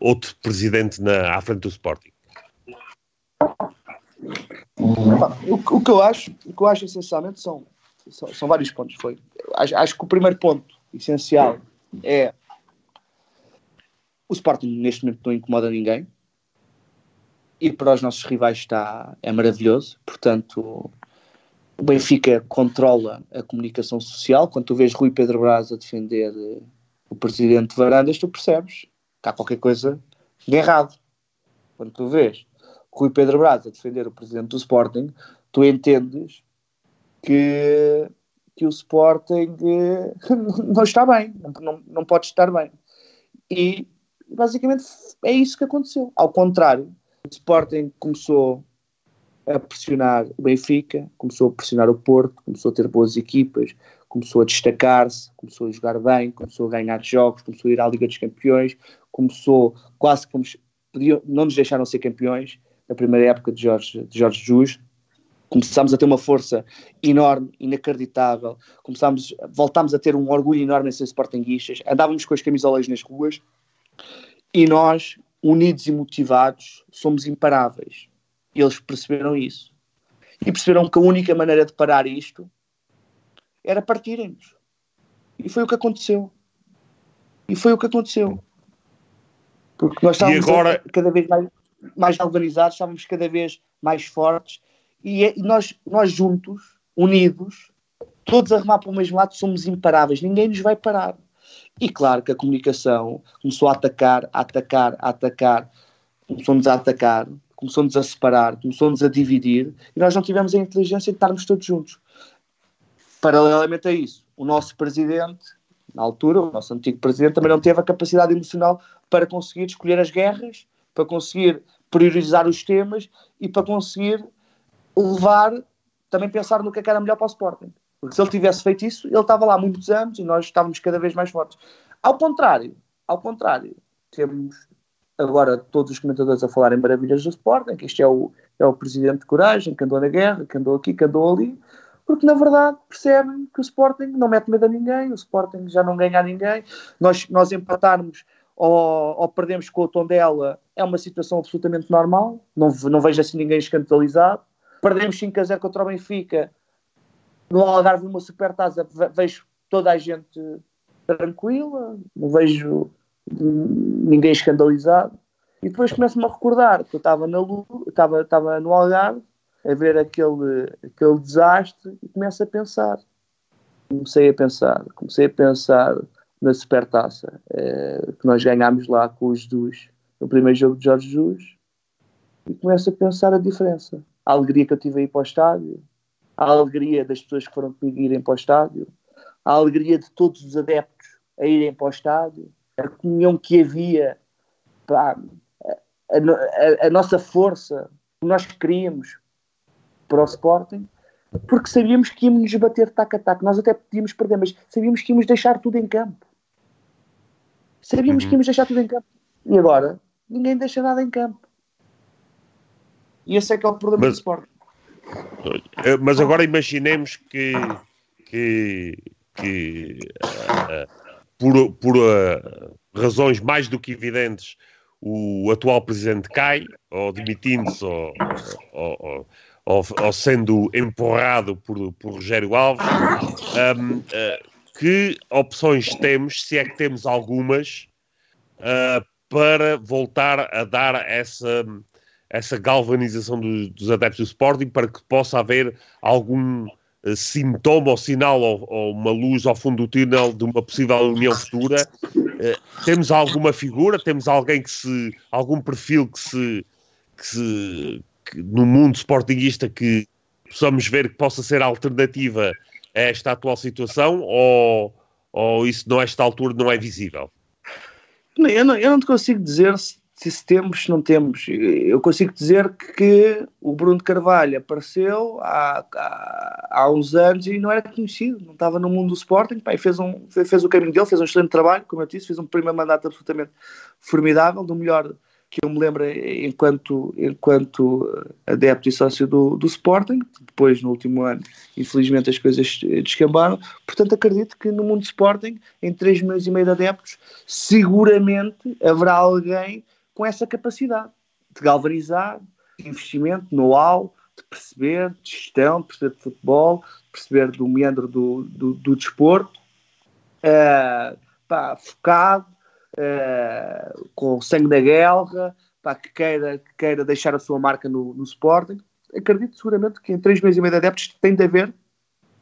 outro presidente na, à frente do Sporting? O, que eu acho, o que eu acho essencialmente são, são, são vários pontos. Foi, acho, acho que o primeiro ponto essencial é o Sporting neste momento não incomoda ninguém e para os nossos rivais está, é maravilhoso. Portanto, o Benfica controla a comunicação social. Quando tu vês Rui Pedro Braz a defender eh, o presidente Varandas, tu percebes que há qualquer coisa de errado. Quando tu vês Rui Pedro Braz a defender o presidente do Sporting, tu entendes que, que o Sporting eh, não está bem, não, não, pode estar bem. E basicamente é isso que aconteceu. Ao contrário, o Sporting começou a pressionar o Benfica, começou a pressionar o Porto, começou a ter boas equipas, começou a destacar-se, começou a jogar bem, começou a ganhar jogos, começou a ir à Liga dos Campeões, começou quase como podiam, não nos deixaram ser campeões na primeira época de Jorge, de Jorge Jesus. Começámos a ter uma força enorme, inacreditável. Começámos, voltámos a ter um orgulho enorme em ser Sportinguistas. Andávamos com as camisolas nas ruas e nós unidos e motivados, somos imparáveis. E eles perceberam isso. E perceberam que a única maneira de parar isto era partirem-nos. E foi o que aconteceu. E foi o que aconteceu. Porque nós estávamos agora... cada vez mais, mais galvanizados, estávamos cada vez mais fortes. E, é, e nós, nós juntos, unidos, todos a remar para o mesmo lado, somos imparáveis. Ninguém nos vai parar. E claro que a comunicação começou a atacar, a atacar, a atacar, começou-nos a atacar, começou-nos a separar, começou-nos a dividir e nós não tivemos a inteligência de estarmos todos juntos. Paralelamente a isso, o nosso presidente, na altura, o nosso antigo presidente, também não teve a capacidade emocional para conseguir escolher as guerras, para conseguir priorizar os temas e para conseguir levar, também pensar no que, é que era melhor para o Sporting. Porque se ele tivesse feito isso, ele estava lá há muitos anos e nós estávamos cada vez mais fortes. Ao contrário, ao contrário, temos agora todos os comentadores a falarem maravilhas do Sporting, que este é o, é o presidente de coragem, que andou na guerra, que andou aqui, que andou ali, porque na verdade percebem que o Sporting não mete medo a ninguém, o Sporting já não ganha a ninguém. Nós, nós empatarmos ou, ou perdemos com o Tondela é uma situação absolutamente normal, não, não vejo assim ninguém escandalizado. Perdemos 5 a 0 contra o Benfica, no Algarve, numa supertaça, vejo toda a gente tranquila, não vejo ninguém escandalizado. E depois começo-me a recordar que eu estava na luz, estava, estava no Algarve a ver aquele, aquele desastre e começo a pensar. Comecei a pensar, comecei a pensar na supertaça eh, que nós ganhámos lá com os Jesus no primeiro jogo de Jorge Jesus e começo a pensar a diferença. A alegria que eu tive aí para o estádio, a alegria das pessoas que foram comigo irem para o estádio, a alegria de todos os adeptos a irem para o estádio, a comunhão que havia, pá, a, a, a, nossa força, que nós queríamos para o Sporting, porque sabíamos que íamos nos bater tac a tac. Nós até podíamos perder, mas sabíamos que íamos deixar tudo em campo. Sabíamos uhum. que íamos deixar tudo em campo. E agora, ninguém deixa nada em campo. E esse é que é o problema mas, do Sporting. Mas agora imaginemos que, que, que uh, por, por uh, razões mais do que evidentes o atual presidente cai, ou demitindo-se, ou, ou, ou, ou, sendo empurrado por, por Rogério Alves, um, uh, que opções temos, se é que temos algumas, uh, para voltar a dar essa, essa galvanização do, dos adeptos do Sporting para que possa haver algum uh, sintoma ou sinal ou, ou, uma luz ao fundo do túnel de uma possível união futura. Uh, temos alguma figura, temos alguém que se. algum perfil que se. Que se que, no mundo sportinguista que possamos ver que possa ser alternativa esta atual situação ou, ou isso nesta altura não é visível? Eu não, eu não te consigo dizer se, se temos, se não temos. Eu consigo dizer que o Bruno Carvalho apareceu há, há, há, uns anos e não era conhecido, não estava no mundo do Sporting, pá, fez, um, fez o caminho dele, fez um excelente trabalho, como eu disse, fez um primeiro mandato absolutamente formidável, do melhor que eu me lembro enquanto, enquanto adepto e sócio do, do Sporting, depois no último ano, infelizmente as coisas descambaram, portanto acredito que no mundo do Sporting, em 3 milhões e meio de adeptos, seguramente haverá alguém com essa capacidade de galvanizar, de investimento, know-how, de perceber de gestão, de perceber de futebol, de perceber do meandro do, do, do desporto, uh, pá, focado, uh, com sangue da guerra, pá, que, queira, que queira deixar a sua marca no, no Sporting. Acredito seguramente que em 3 meses e meio de adeptos tem de haver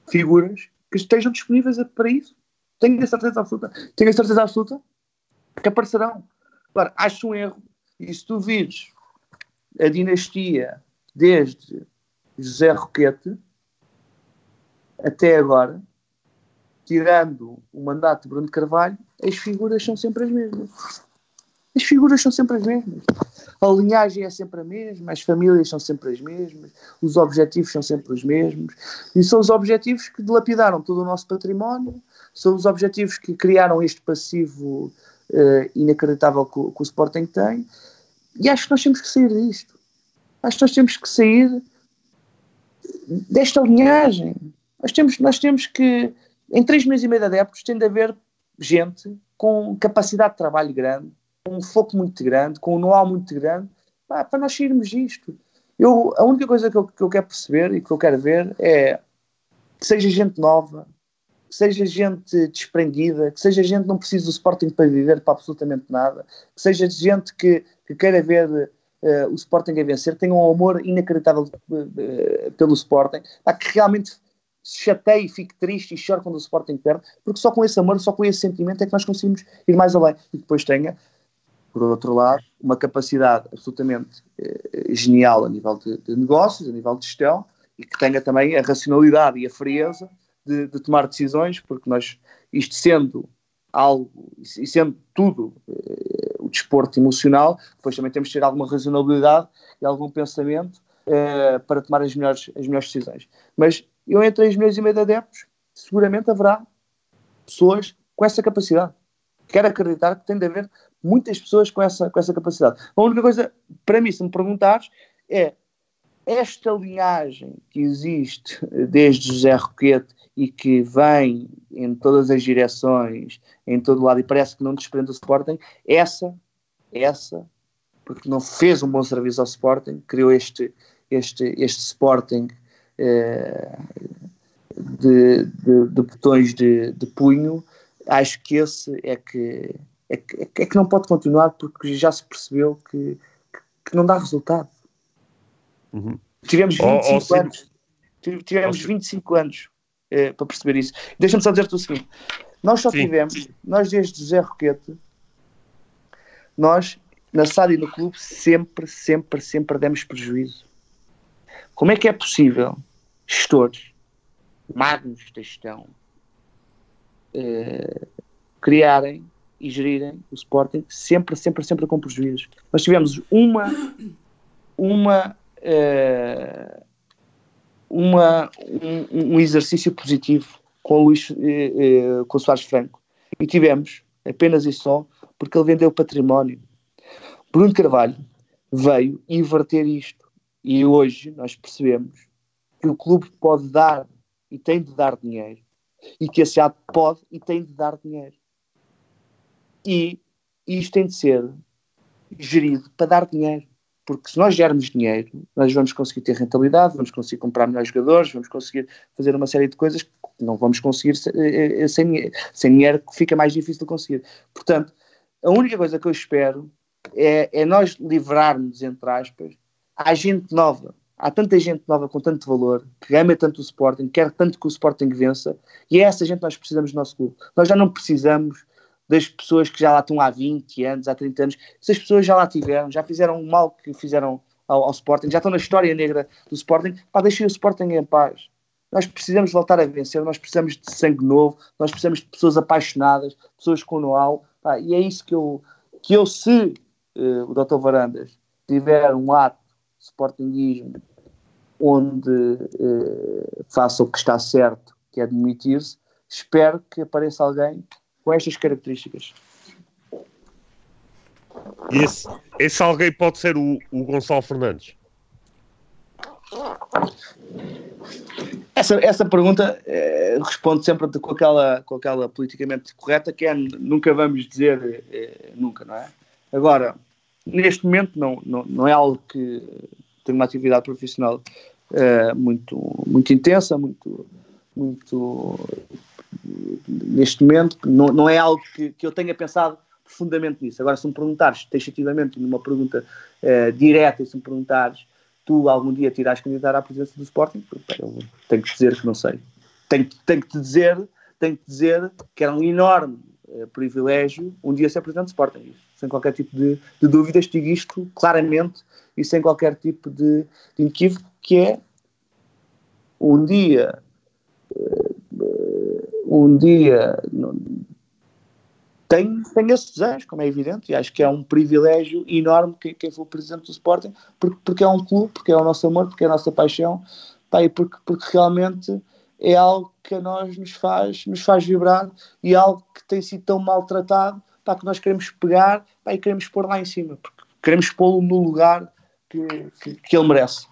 figuras que estejam disponíveis para isso. Tenho a certeza absoluta. Tenho a certeza absoluta que aparecerão. Agora, acho um erro. E se tu vires a dinastia desde José Roquete até agora, tirando o mandato de Bruno Carvalho, as figuras são sempre as mesmas. As figuras são sempre as mesmas. A linhagem é sempre a mesma, as famílias são sempre as mesmas, os objetivos são sempre os mesmos. E são os objetivos que dilapidaram todo o nosso património, são os objetivos que criaram este passivo uh, inacreditável que, que o Sporting tem. E acho que nós temos que sair disto. Acho que nós temos que sair desta linhagem. Nós temos, nós temos que em três meses e meio de adeptos tem de haver gente com capacidade de trabalho grande, com um foco muito grande, com um know-how muito grande, pá, para nós sairmos disto. Eu, a única coisa que eu, que eu quero perceber e que eu quero ver é que seja gente nova, que seja gente desprendida, que seja gente que não precisa do Sporting para viver para absolutamente nada, que seja gente que, que queira ver uh, o Sporting a vencer, tenha um amor inacreditável uh, pelo Sporting, pá, que realmente se chateie, fique triste e chore quando o Sporting perde, porque só com esse amor, só com esse sentimento é que nós conseguimos ir mais além. E depois tenha, por outro lado, uma capacidade absolutamente eh, genial a nível de, de, negócios, a nível de gestão, e que tenha também a racionalidade e a frieza de, de tomar decisões, porque nós, isto sendo algo, e sendo tudo eh, o desporto emocional, depois também temos de ter alguma racionalidade e algum pensamento eh, para tomar as melhores, as melhores decisões. Mas eu em 3 milhões e meio de adeptos, seguramente haverá pessoas com essa capacidade. Quero acreditar que tem de haver muitas pessoas com essa, com essa capacidade. A única coisa, para mim, se me perguntares, é esta linhagem que existe desde José Roquete e que vem em todas as direções, em todo lado, e parece que não desprende o Sporting, essa, essa, porque não fez um bom serviço ao Sporting, criou este, este, este Sporting de, de, de, botões de, de, punho, acho que esse é que, é que, é que não pode continuar porque já se percebeu que, que não dá resultado. Uhum. Tivemos 25 oh, oh, anos. Tivemos oh, 25 anos eh, para perceber isso. Deixa-me só dizer-te o seguinte: nós só sim. tivemos, nós desde José Roquete, nós na SAD e no clube sempre, sempre, sempre demos prejuízo. Como é que é possível gestores, magnos da gestão, eh, criarem e gerirem o Sporting sempre, sempre, sempre com prejuízos? Nós tivemos uma, uma, eh, uma um, um, exercício positivo com o Luís, eh, com o Soares Franco e tivemos apenas e só porque ele vendeu património. Bruno Carvalho veio inverter isto. E hoje nós percebemos que o clube pode dar e tem de dar dinheiro. E que a SEAD pode e tem de dar dinheiro. E isto tem de ser gerido para dar dinheiro. Porque se nós gerarmos dinheiro, nós vamos conseguir ter rentabilidade, vamos conseguir comprar melhores jogadores, vamos conseguir fazer uma série de coisas que não vamos conseguir eh, eh, sem, sem dinheiro, que fica mais difícil de conseguir. Portanto, a única coisa que eu espero é, é nós livrarmos, entre aspas, a gente nova. Há tanta gente nova com tanto valor, que ama tanto o Sporting, quer tanto que o Sporting vença, e é essa gente que nós precisamos do nosso clube. Nós já não precisamos das pessoas que já lá estão há 20 anos, há 30 anos. Essas pessoas já lá tiveram, já fizeram o mal que fizeram ao, ao Sporting, já estão na história negra do Sporting. Pá, deixem o Sporting em paz. Nós precisamos voltar a vencer, nós precisamos de sangue novo, nós precisamos de pessoas apaixonadas, pessoas com know-how. E é isso que eu, que eu se uh, o Dr. Varandas tiver um ato sportinguismo onde uh, faça o que está certo, que é admitir-se, espero que apareça alguém com estas características. E esse, esse alguém pode ser o, o Gonçalo Fernandes? Essa, essa pergunta eh, responde sempre com aquela, com aquela politicamente correta que é nunca vamos dizer eh, nunca, não é? Agora, neste momento não, não, não é algo que tem uma atividade profissional eh, muito, muito intensa, muito, muito neste momento, não, não é algo que, que eu tenha pensado profundamente nisso. Agora, se me perguntares taxativamente, numa pergunta uh, direta, se me perguntares, tu algum dia te candidatar à presidência do Sporting, eu tenho que dizer que não sei. Tenho, tenho que te dizer, tenho que dizer que era um enorme uh, privilégio um dia ser presidente do Sporting. Sem qualquer tipo de, de dúvidas, digo isto claramente e sem qualquer tipo de, de equívoco, que é um dia uh, um dia tem, tem esse desejo, como é evidente, e acho que é um privilégio enorme quem, quem for presidente do Sporting, porque, porque é um clube, porque é o nosso amor, porque é a nossa paixão, pá, e porque, porque realmente é algo que a nós nos faz, nos faz vibrar e é algo que tem sido tão maltratado pá, que nós queremos pegar pá, e queremos pôr lá em cima, porque queremos pô-lo no lugar que, que, que ele merece.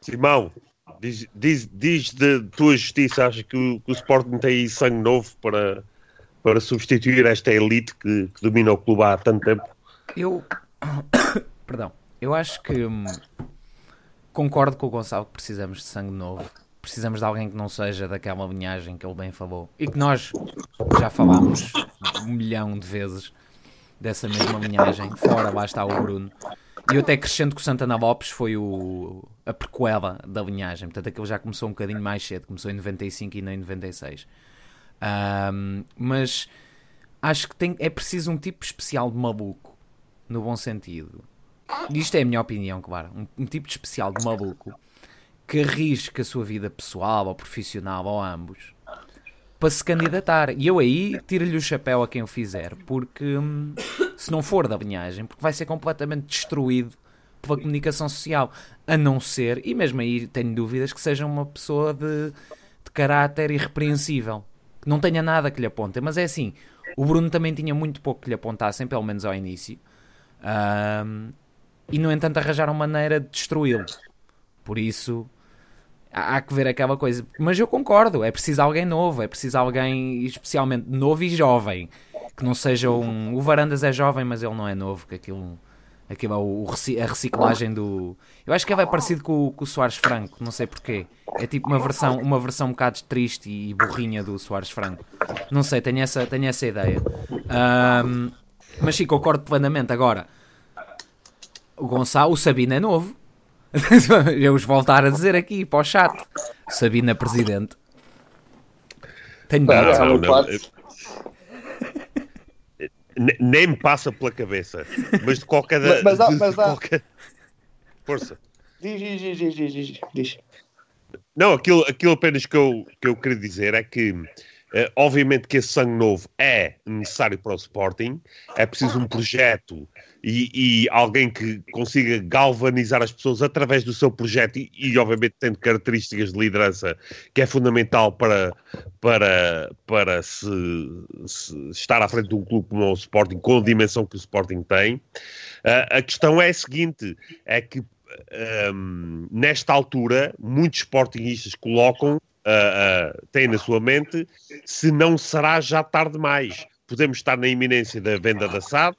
Simão, Diz, diz, diz de tua justiça, acha que o, que o Sporting tem aí sangue novo para, para substituir esta elite que, que domina o clube há tanto tempo? Eu. Perdão. Eu acho que. Concordo com o Gonçalo que precisamos de sangue novo. Precisamos de alguém que não seja daquela linhagem que ele bem falou. E que nós já falámos um milhão de vezes dessa mesma linhagem. Fora, lá está o Bruno. E eu até acrescento que o Santana Lopes foi o, a prequela da linhagem. Portanto, aquilo já começou um bocadinho mais cedo. Começou em 95 e não em 96. Um, mas acho que tem, é preciso um tipo especial de maluco. No bom sentido. Isto é a minha opinião, claro. Um, um tipo de especial de maluco que arrisca a sua vida pessoal ou profissional ou ambos para se candidatar. E eu aí tiro-lhe o chapéu a quem o fizer, porque hum, se não for da linhagem, porque vai ser completamente destruído pela comunicação social, a não ser, e mesmo aí tenho dúvidas, que seja uma pessoa de, de caráter irrepreensível, que não tenha nada que lhe aponte. Mas é assim, o Bruno também tinha muito pouco que lhe apontassem, pelo menos ao início, um, e no entanto arranjaram maneira de destruí-lo. Por isso, há que ver aquela coisa. Mas eu concordo, é preciso alguém novo, é preciso alguém especialmente novo e jovem. Que não seja um. O Varandas é jovem, mas ele não é novo, que aquilo. Aquilo é o, a reciclagem do. Eu acho que ele é parecido com, com o Soares Franco, não sei porquê. É tipo uma versão, uma versão um bocado triste e burrinha do Soares Franco. Não sei, tenho essa, tenho essa ideia. Um, mas sim, concordo plenamente. Agora, o Gonçalo, o Sabino é novo. Eu os voltar a dizer aqui para o chat. Sabina Presidente. Tenho não, não, não, Nem me passa pela cabeça. Mas de qualquer. Mas, mas, há, mas há... qualquer... Força. Diz, diz, diz, diz, diz, Não, aquilo, aquilo apenas que eu, que eu queria dizer é que Uh, obviamente que esse sangue novo é necessário para o Sporting, é preciso um projeto e, e alguém que consiga galvanizar as pessoas através do seu projeto e, e, obviamente, tendo características de liderança que é fundamental para, para, para se, se estar à frente de um clube como o Sporting, com a dimensão que o Sporting tem. Uh, a questão é a seguinte: é que um, nesta altura, muitos sportingistas colocam uh, uh, têm na sua mente se não será já tarde demais. Podemos estar na iminência da venda da SAD,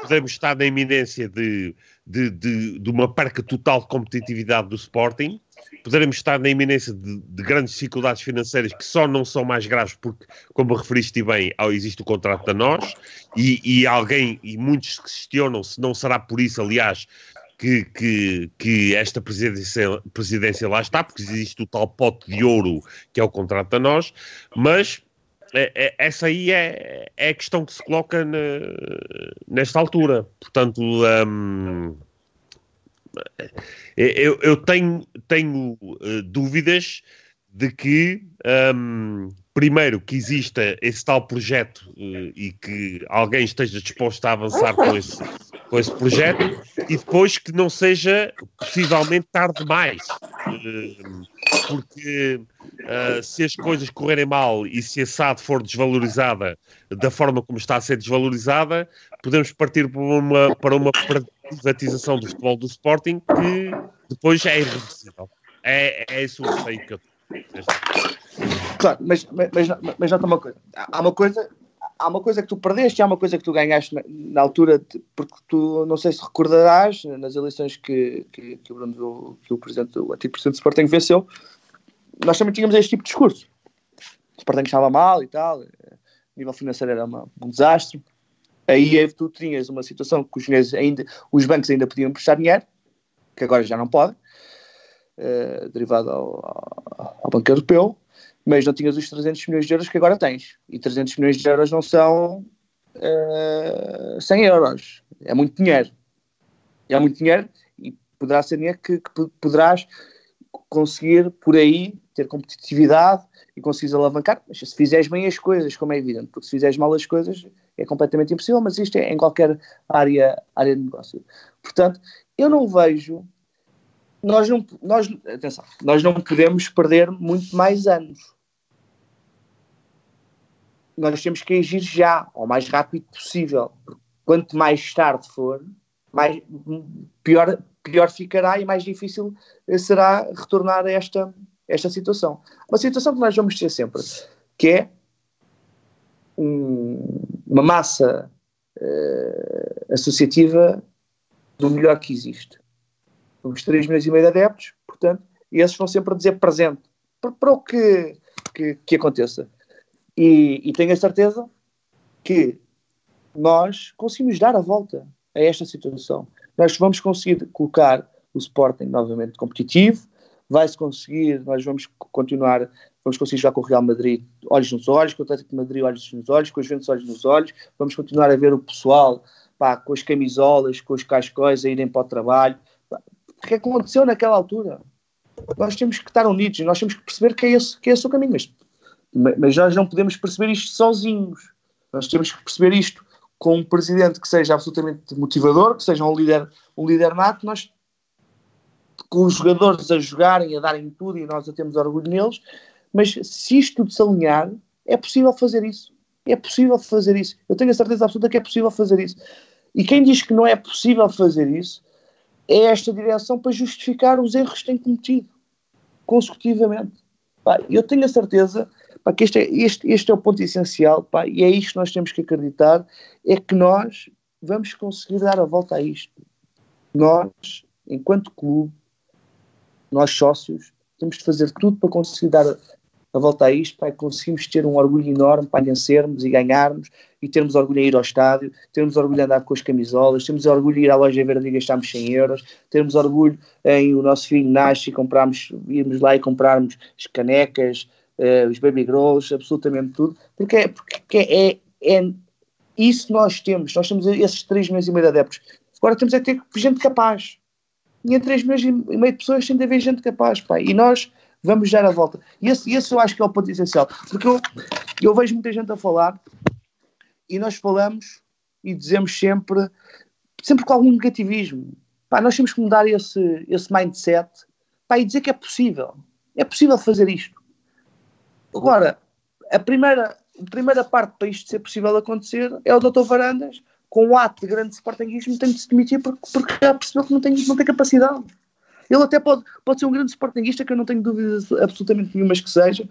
podemos estar na iminência de, de, de, de uma perca total de competitividade do Sporting, poderemos estar na iminência de, de, grandes dificuldades financeiras que só não são mais graves porque, como referiste bem, existe o contrato da nós e, e alguém, e muitos questionam se não será por isso, aliás, que, que, que esta presidência, presidência lá está, porque existe o tal pote de ouro que é o contrato da nós, mas é, é, essa aí é, é a questão que se coloca na, nesta altura. Portanto, um, eu, eu, tenho, tenho uh, dúvidas de que, um, primeiro, que exista esse tal projeto uh, e que alguém esteja disposto a avançar com esse, com esse projeto e depois que não seja possivelmente tarde demais. Porque uh, se as coisas correrem mal e se a SAD for desvalorizada da forma como está a ser desvalorizada, podemos partir para uma, para uma privatização do futebol do Sporting que depois é irreversível. É, é esse o receio que eu tenho. Claro, mas, mas, mas, mas nota uma coisa. Há uma coisa há uma coisa que tu perdeste e há uma coisa que tu ganhaste na, na altura, porque tu, não sei se recordarás, nas eleições que, que, que, o, Bruno, que o, presidente, o antigo presidente do Sporting venceu, nós também tínhamos este tipo de discurso. O Sporting estava mal e tal, a nível financeiro era uma, um desastre. Aí tu tinhas uma situação que os, ainda, os bancos ainda podiam prestar dinheiro, que agora já não podem, uh, derivado ao, ao, ao Banco Europeu, mas não tinhas os 300 milhões de euros que agora tens. E 300 milhões de euros não são uh, eh, 100 euros. É muito dinheiro. É muito dinheiro e poderá ser dinheiro que, que poderás conseguir por aí ter competitividade e conseguires alavancar. Mas se fizeres bem as coisas, como é evidente, porque se fizeres mal as coisas é completamente impossível, mas isto é em qualquer área, área de negócio. Portanto, eu não vejo nós não, nós, atenção, nós não podemos perder muito mais anos. Nós temos que agir já, o mais rápido possível. Quanto mais tarde for, mais, pior, pior ficará e mais difícil será retornar a esta, esta situação. Uma situação que nós vamos ter sempre, que é um, uma massa uh, associativa do melhor que existe uns 3 milhões e meio de adeptos, portanto, e esses vão sempre dizer presente para, para o que, que, que aconteça. E, e, tenho a certeza que nós conseguimos dar a volta a esta situação. Nós vamos conseguir colocar o Sporting novamente competitivo, vai-se conseguir, nós vamos continuar, vamos conseguir jogar com o Real Madrid olhos nos olhos, com o Atlético de Madrid olhos nos olhos, com os Juventus olhos nos olhos, vamos continuar a ver o pessoal pá, com as camisolas, com os cascóis a irem para o trabalho, que aconteceu naquela altura. Nós temos que estar unidos, nós temos que perceber que é esse, que é esse o caminho. Mas, mas nós não podemos perceber isto sozinhos. Nós temos que perceber isto com um presidente que seja absolutamente motivador, que seja um líder, um líder nato, nós com os jogadores a jogarem, a darem tudo e nós a temos orgulho neles, mas se isto tudo se alinhar, é possível fazer isso. É possível fazer isso. Eu tenho a certeza absoluta que é possível fazer isso. E quem diz que não é possível fazer isso, é esta direção para justificar os erros que tem cometido consecutivamente. Pá, eu tenho a certeza pá, que este é, este, este é o ponto essencial pá, e é isto que nós temos que acreditar, é que nós vamos conseguir dar a volta a isto. Nós, enquanto clube, nós sócios, temos de fazer tudo para conseguir dar a volta a isto, para conseguirmos ter um orgulho enorme para vencermos e ganharmos e termos orgulho em ir ao estádio, termos orgulho em andar com as camisolas, termos orgulho em ir à loja verde e gastarmos 100 euros, termos orgulho em o nosso filho nasce e comprarmos, irmos lá e comprarmos as canecas, uh, os baby grows, absolutamente tudo, porque, é, porque é, é isso nós temos, nós temos esses 3 milhões e meio de adeptos. Agora temos é ter gente capaz. E em 3 milhões e meio de pessoas de haver gente capaz, pá. E nós Vamos dar a volta. E esse, esse eu acho que é o ponto essencial. Porque eu, eu vejo muita gente a falar e nós falamos e dizemos sempre, sempre com algum negativismo. Pá, nós temos que mudar esse, esse mindset pá, e dizer que é possível. É possível fazer isto. Agora, a primeira, a primeira parte para isto ser possível acontecer é o Dr. Varandas, com o ato de grande sportinguismo, tem de se demitir porque, porque já percebeu que não tem, não tem capacidade. Ele até pode, pode ser um grande sportinguista, que eu não tenho dúvidas absolutamente nenhumas que seja,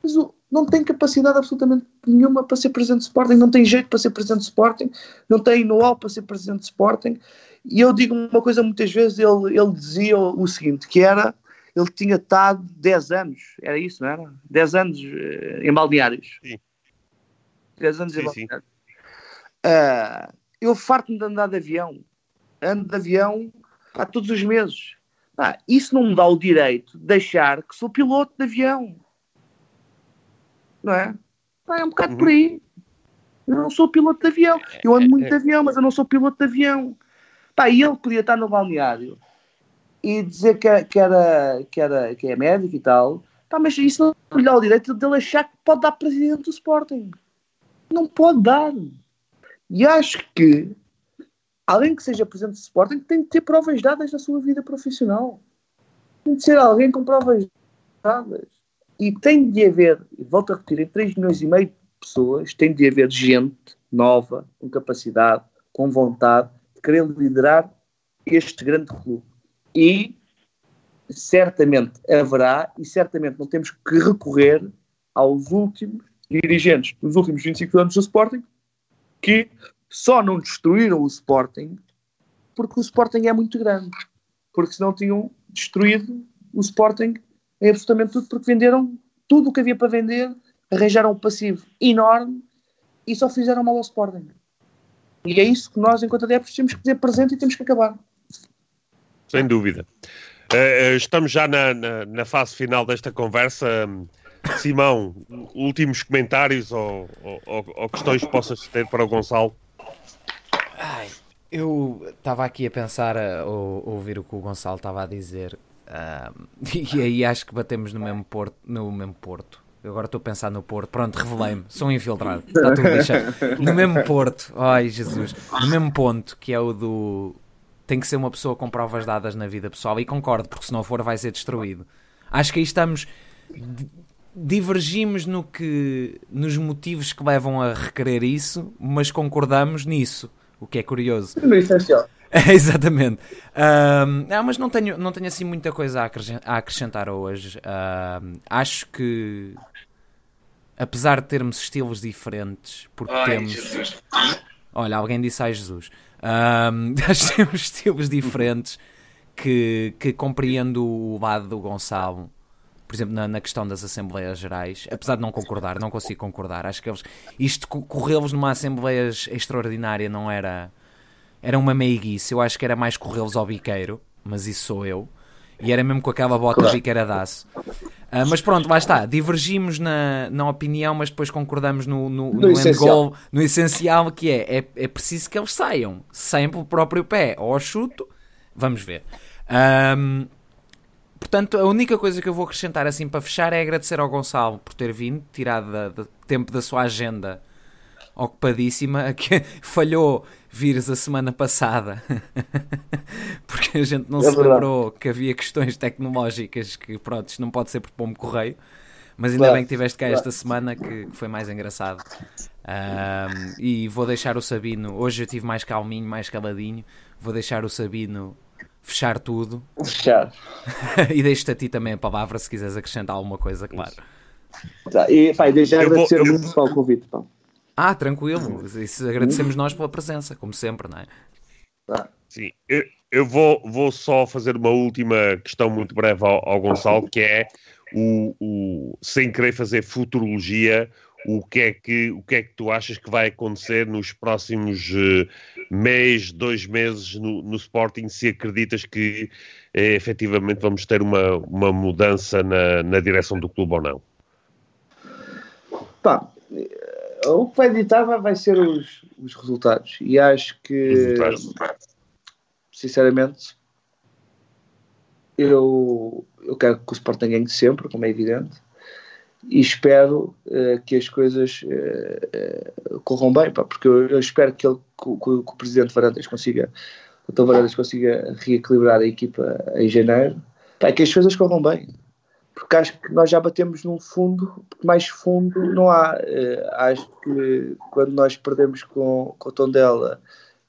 mas não tem capacidade absolutamente nenhuma para ser presidente de Sporting, não tem jeito para ser presidente de Sporting, não tem know-how para ser presidente de Sporting. E eu digo uma coisa muitas vezes, ele, ele dizia o seguinte, que era ele tinha estado 10 anos, era isso, não era? 10 anos uh, em balneários. Sim. 10 anos sim, em balneários. Uh, eu farto-me de andar de avião. Ando de avião há todos os meses. Ah, isso não me dá o direito de deixar que sou piloto de avião. Não é? Ah, é um bocado uhum. por aí. Eu não sou piloto de avião. Eu ando muito de avião, mas eu não sou piloto de avião. Pá, e ele podia estar no balneário e dizer que, é, que, era, que, era, que é médico e tal, pá, mas isso não lhe dá o direito dele achar que pode dar presidente do Sporting. Não pode dar. E acho que, além que seja presidente do Sporting, tem de ter provas dadas na sua vida profissional. Tem de ser alguém com provas dadas. E tem de haver, e volto a repetir, em 3 milhões e meio de pessoas, tem de haver gente nova, com capacidade, com vontade de querer liderar este grande clube e certamente haverá, e certamente não temos que recorrer aos últimos dirigentes dos últimos 25 anos do Sporting, que só não destruíram o Sporting porque o Sporting é muito grande. Porque senão tinham destruído o Sporting em absolutamente tudo, porque venderam tudo o que havia para vender, arranjaram um passivo enorme e só fizeram mal ao Sporting. E é isso que nós, enquanto adeptos, temos que ter presente e temos que acabar sem dúvida. Uh, estamos já na, na, na, fase final desta conversa. Simão, últimos comentários ou, ou, ou questões que possas ter para o Gonçalo? Ai, eu estava aqui a pensar, a, ouvir o que o Gonçalo estava a dizer, uh, e aí acho que batemos no mesmo porto. No mesmo porto. Eu agora estou a pensar no Porto. Pronto, revelei-me. Sou um infiltrado. Está tudo lixado. No mesmo Porto. Ai, Jesus. No mesmo ponto, que é o do tem que ser uma pessoa com provas dadas na vida pessoal e concordo, porque se não for vai ser destruído. Acho que aí estamos divergimos no que nos motivos que levam a requerer isso, mas concordamos nisso, o que é curioso. No essencial. exatamente. Um, ah, mas não tenho, não tenho assim muita coisa a acrescentar hoje. Um, acho que apesar de termos estilos diferentes, porque Ai, temos. Jesus. Olha, alguém disse ai Jesus. Um, acho que temos estilos diferentes que, que compreendo o lado do Gonçalo. Por exemplo, na, na, questão das Assembleias Gerais, apesar de não concordar, não consigo concordar. Acho que eles, isto corrê-los numa Assembleia extraordinária não era, era uma meiguice. Eu acho que era mais corrê-los ao biqueiro, mas isso sou eu. E era mesmo com aquela bota claro. biqueiradaço. Uh, mas pronto, lá está. Divergimos na, na opinião, mas depois concordamos no, no, no, no essencial. Goal, no essencial, que é, é, é preciso que eles saiam sem pelo próprio pé ou ao chuto. Vamos ver. Um, portanto, a única coisa que eu vou acrescentar assim para fechar é agradecer ao Gonçalo por ter vindo, tirado da, da tempo da sua agenda ocupadíssima, que falhou vires a semana passada porque a gente não é se verdade. lembrou que havia questões tecnológicas que pronto, isto não pode ser por pombo correio mas ainda claro. bem que tiveste cá esta semana que, que foi mais engraçado um, e vou deixar o Sabino hoje eu tive mais calminho, mais caladinho vou deixar o Sabino fechar tudo fechar e deixo-te a ti também a palavra se quiseres acrescentar alguma coisa, claro tá. e pai, deixa agradecer vou, muito eu... o convite pá. Ah, tranquilo. Isso agradecemos nós pela presença, como sempre, não é? Sim, eu, eu vou, vou só fazer uma última questão muito breve ao, ao Gonçalo, que é o, o, sem querer fazer futurologia, o que é que o que é que tu achas que vai acontecer nos próximos uh, mês, dois meses no, no, Sporting, se acreditas que eh, efetivamente vamos ter uma, uma mudança na, na direção do clube ou não? Pá, o que vai editar vai ser os, os resultados. E acho que, sinceramente, eu, eu quero que o Sporting ganhe sempre, como é evidente, e espero uh, que as coisas uh, uh, corram bem, pá, porque eu, eu, espero que, ele, que, que, que o Presidente Varandas consiga, o Dr. Varandas consiga reequilibrar a equipa em janeiro, pá, que as coisas corram bem, porque acho que nós já batemos num fundo, porque mais fundo não há. acho que quando nós perdemos com, com o Tondela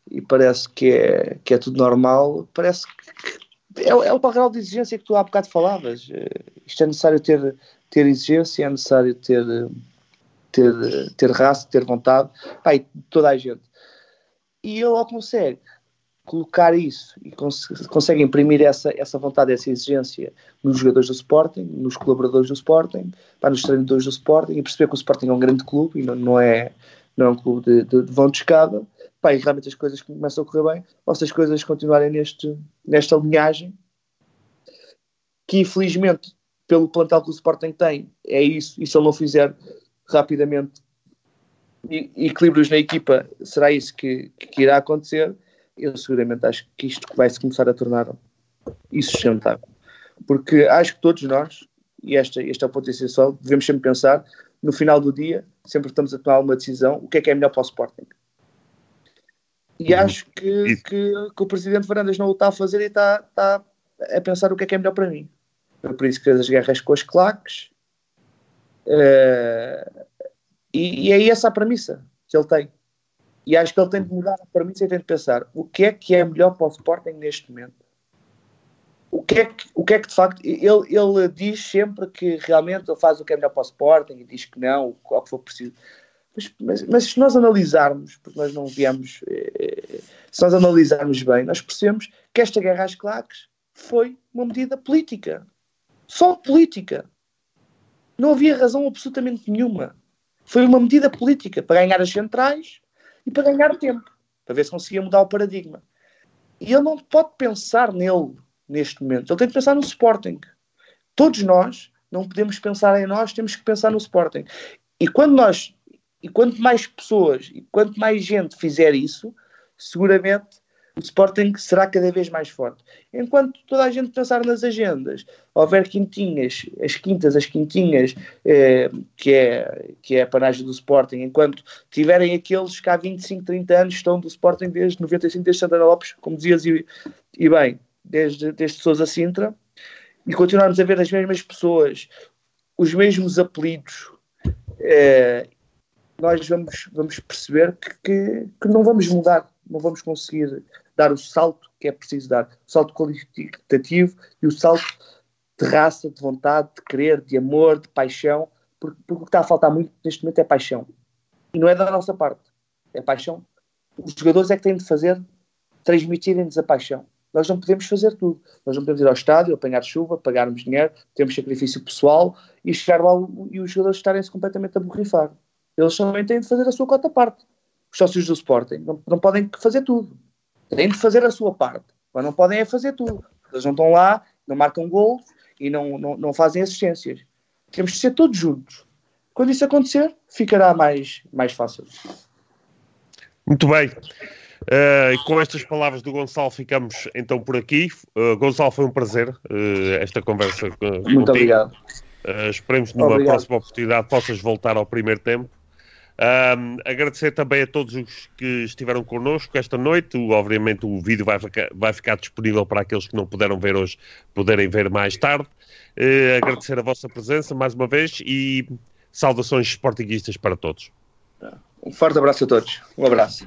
e parece que é, que é tudo normal, parece que é, é o grau de exigência que tu há bocado falavas. Isto é necessário ter ter exigência, é necessário ter, ter, ter raça, ter vontade, pá, e toda a gente. E ele ao consegue colocar isso e cons consegue imprimir essa, essa vontade, essa exigência nos jogadores do Sporting, nos colaboradores do Sporting, pá, nos treinadores do Sporting e perceber que o Sporting é um grande clube e não, não é, não é um clube de, de, de vão de escada, pá, e realmente as coisas começam a correr bem, ou se as coisas continuarem neste, nesta linhagem, que infelizmente pelo plantel que o Sporting tem, é isso. E se ele não fizer rapidamente equilíbrios na equipa, será isso que, que irá acontecer. Eu seguramente acho que isto vai se começar a tornar insustentável. Porque acho que todos nós, e esta, este é o ponto essencial, devemos sempre pensar, no final do dia, sempre estamos a tomar uma decisão, o que é que é melhor para o Sporting. E uhum. acho que, que, que o Presidente Varandas não o está a fazer e está, está a pensar o que é que é melhor para mim. Foi por isso que fez as guerras com as claques. Uh, e, e é essa a premissa que ele tem. E acho que ele tem de mudar a premissa e tem de pensar o que é que é melhor para o Sporting neste momento. O que é que, o que, é que de facto. Ele, ele diz sempre que realmente ele faz o que é melhor para o Sporting e diz que não, o que for preciso. Mas, mas, mas, se nós analisarmos, porque nós não viemos, eh, se nós analisarmos bem, nós percebemos que esta guerra às claques foi uma medida política. Só política. Não havia razão absolutamente nenhuma. Foi uma medida política para ganhar as centrais e para ganhar tempo, para ver se conseguia mudar o paradigma. E ele não pode pensar nele neste momento. Ele tem que pensar no Sporting. Todos nós não podemos pensar em nós, temos que pensar no Sporting. E quando nós, e quanto mais pessoas, e quanto mais gente fizer isso, seguramente o Sporting será cada vez mais forte. Enquanto toda a gente pensar nas agendas, houver quintinhas, as quintas, as quintinhas, eh, que, é, que é a panagem do Sporting, enquanto tiverem aqueles que há 25, 30 anos estão do Sporting desde 95, desde Santana Lopes, como dizias, e, e bem, desde, desde Sousa Sintra, e continuarmos a ver as mesmas pessoas, os mesmos apelidos, eh, nós vamos, vamos perceber que, que, que não vamos mudar, não vamos conseguir dar o salto que é preciso dar, o salto qualitativo e o salto de raça, de vontade, de querer, de amor, de paixão, porque, porque o que está a faltar muito neste momento é paixão. E não é da nossa parte, é paixão. Os jogadores é que têm de fazer, transmitirem-nos a paixão. Nós não podemos fazer tudo. Nós não podemos ir ao estádio, apanhar chuva, pagarmos dinheiro, temos sacrifício pessoal e chegar lá e os jogadores estarem-se completamente a borrifar. Eles também têm de fazer a sua cota parte. Os sócios do Sporting não, não podem fazer tudo têm de fazer a sua parte, mas não podem é fazer tudo. Eles não estão lá, não marcam gols e não, não, não fazem assistências. Temos de ser todos juntos. Quando isso acontecer, ficará mais, mais fácil. Muito bem. Uh, com estas palavras do Gonçalo ficamos então por aqui. Uh, Gonçalo, foi um prazer uh, esta conversa Muito contigo. obrigado. esperemos numa obrigado. próxima oportunidade possas voltar ao primeiro tempo. Um, agradecer também a todos os que estiveram connosco esta noite. Obviamente, o vídeo vai vai ficar disponível para aqueles que não puderam ver hoje, poderem ver mais tarde. Uh, agradecer a vossa presença mais uma vez e saudações sportinguistas para todos. Um forte abraço a todos. Um abraço.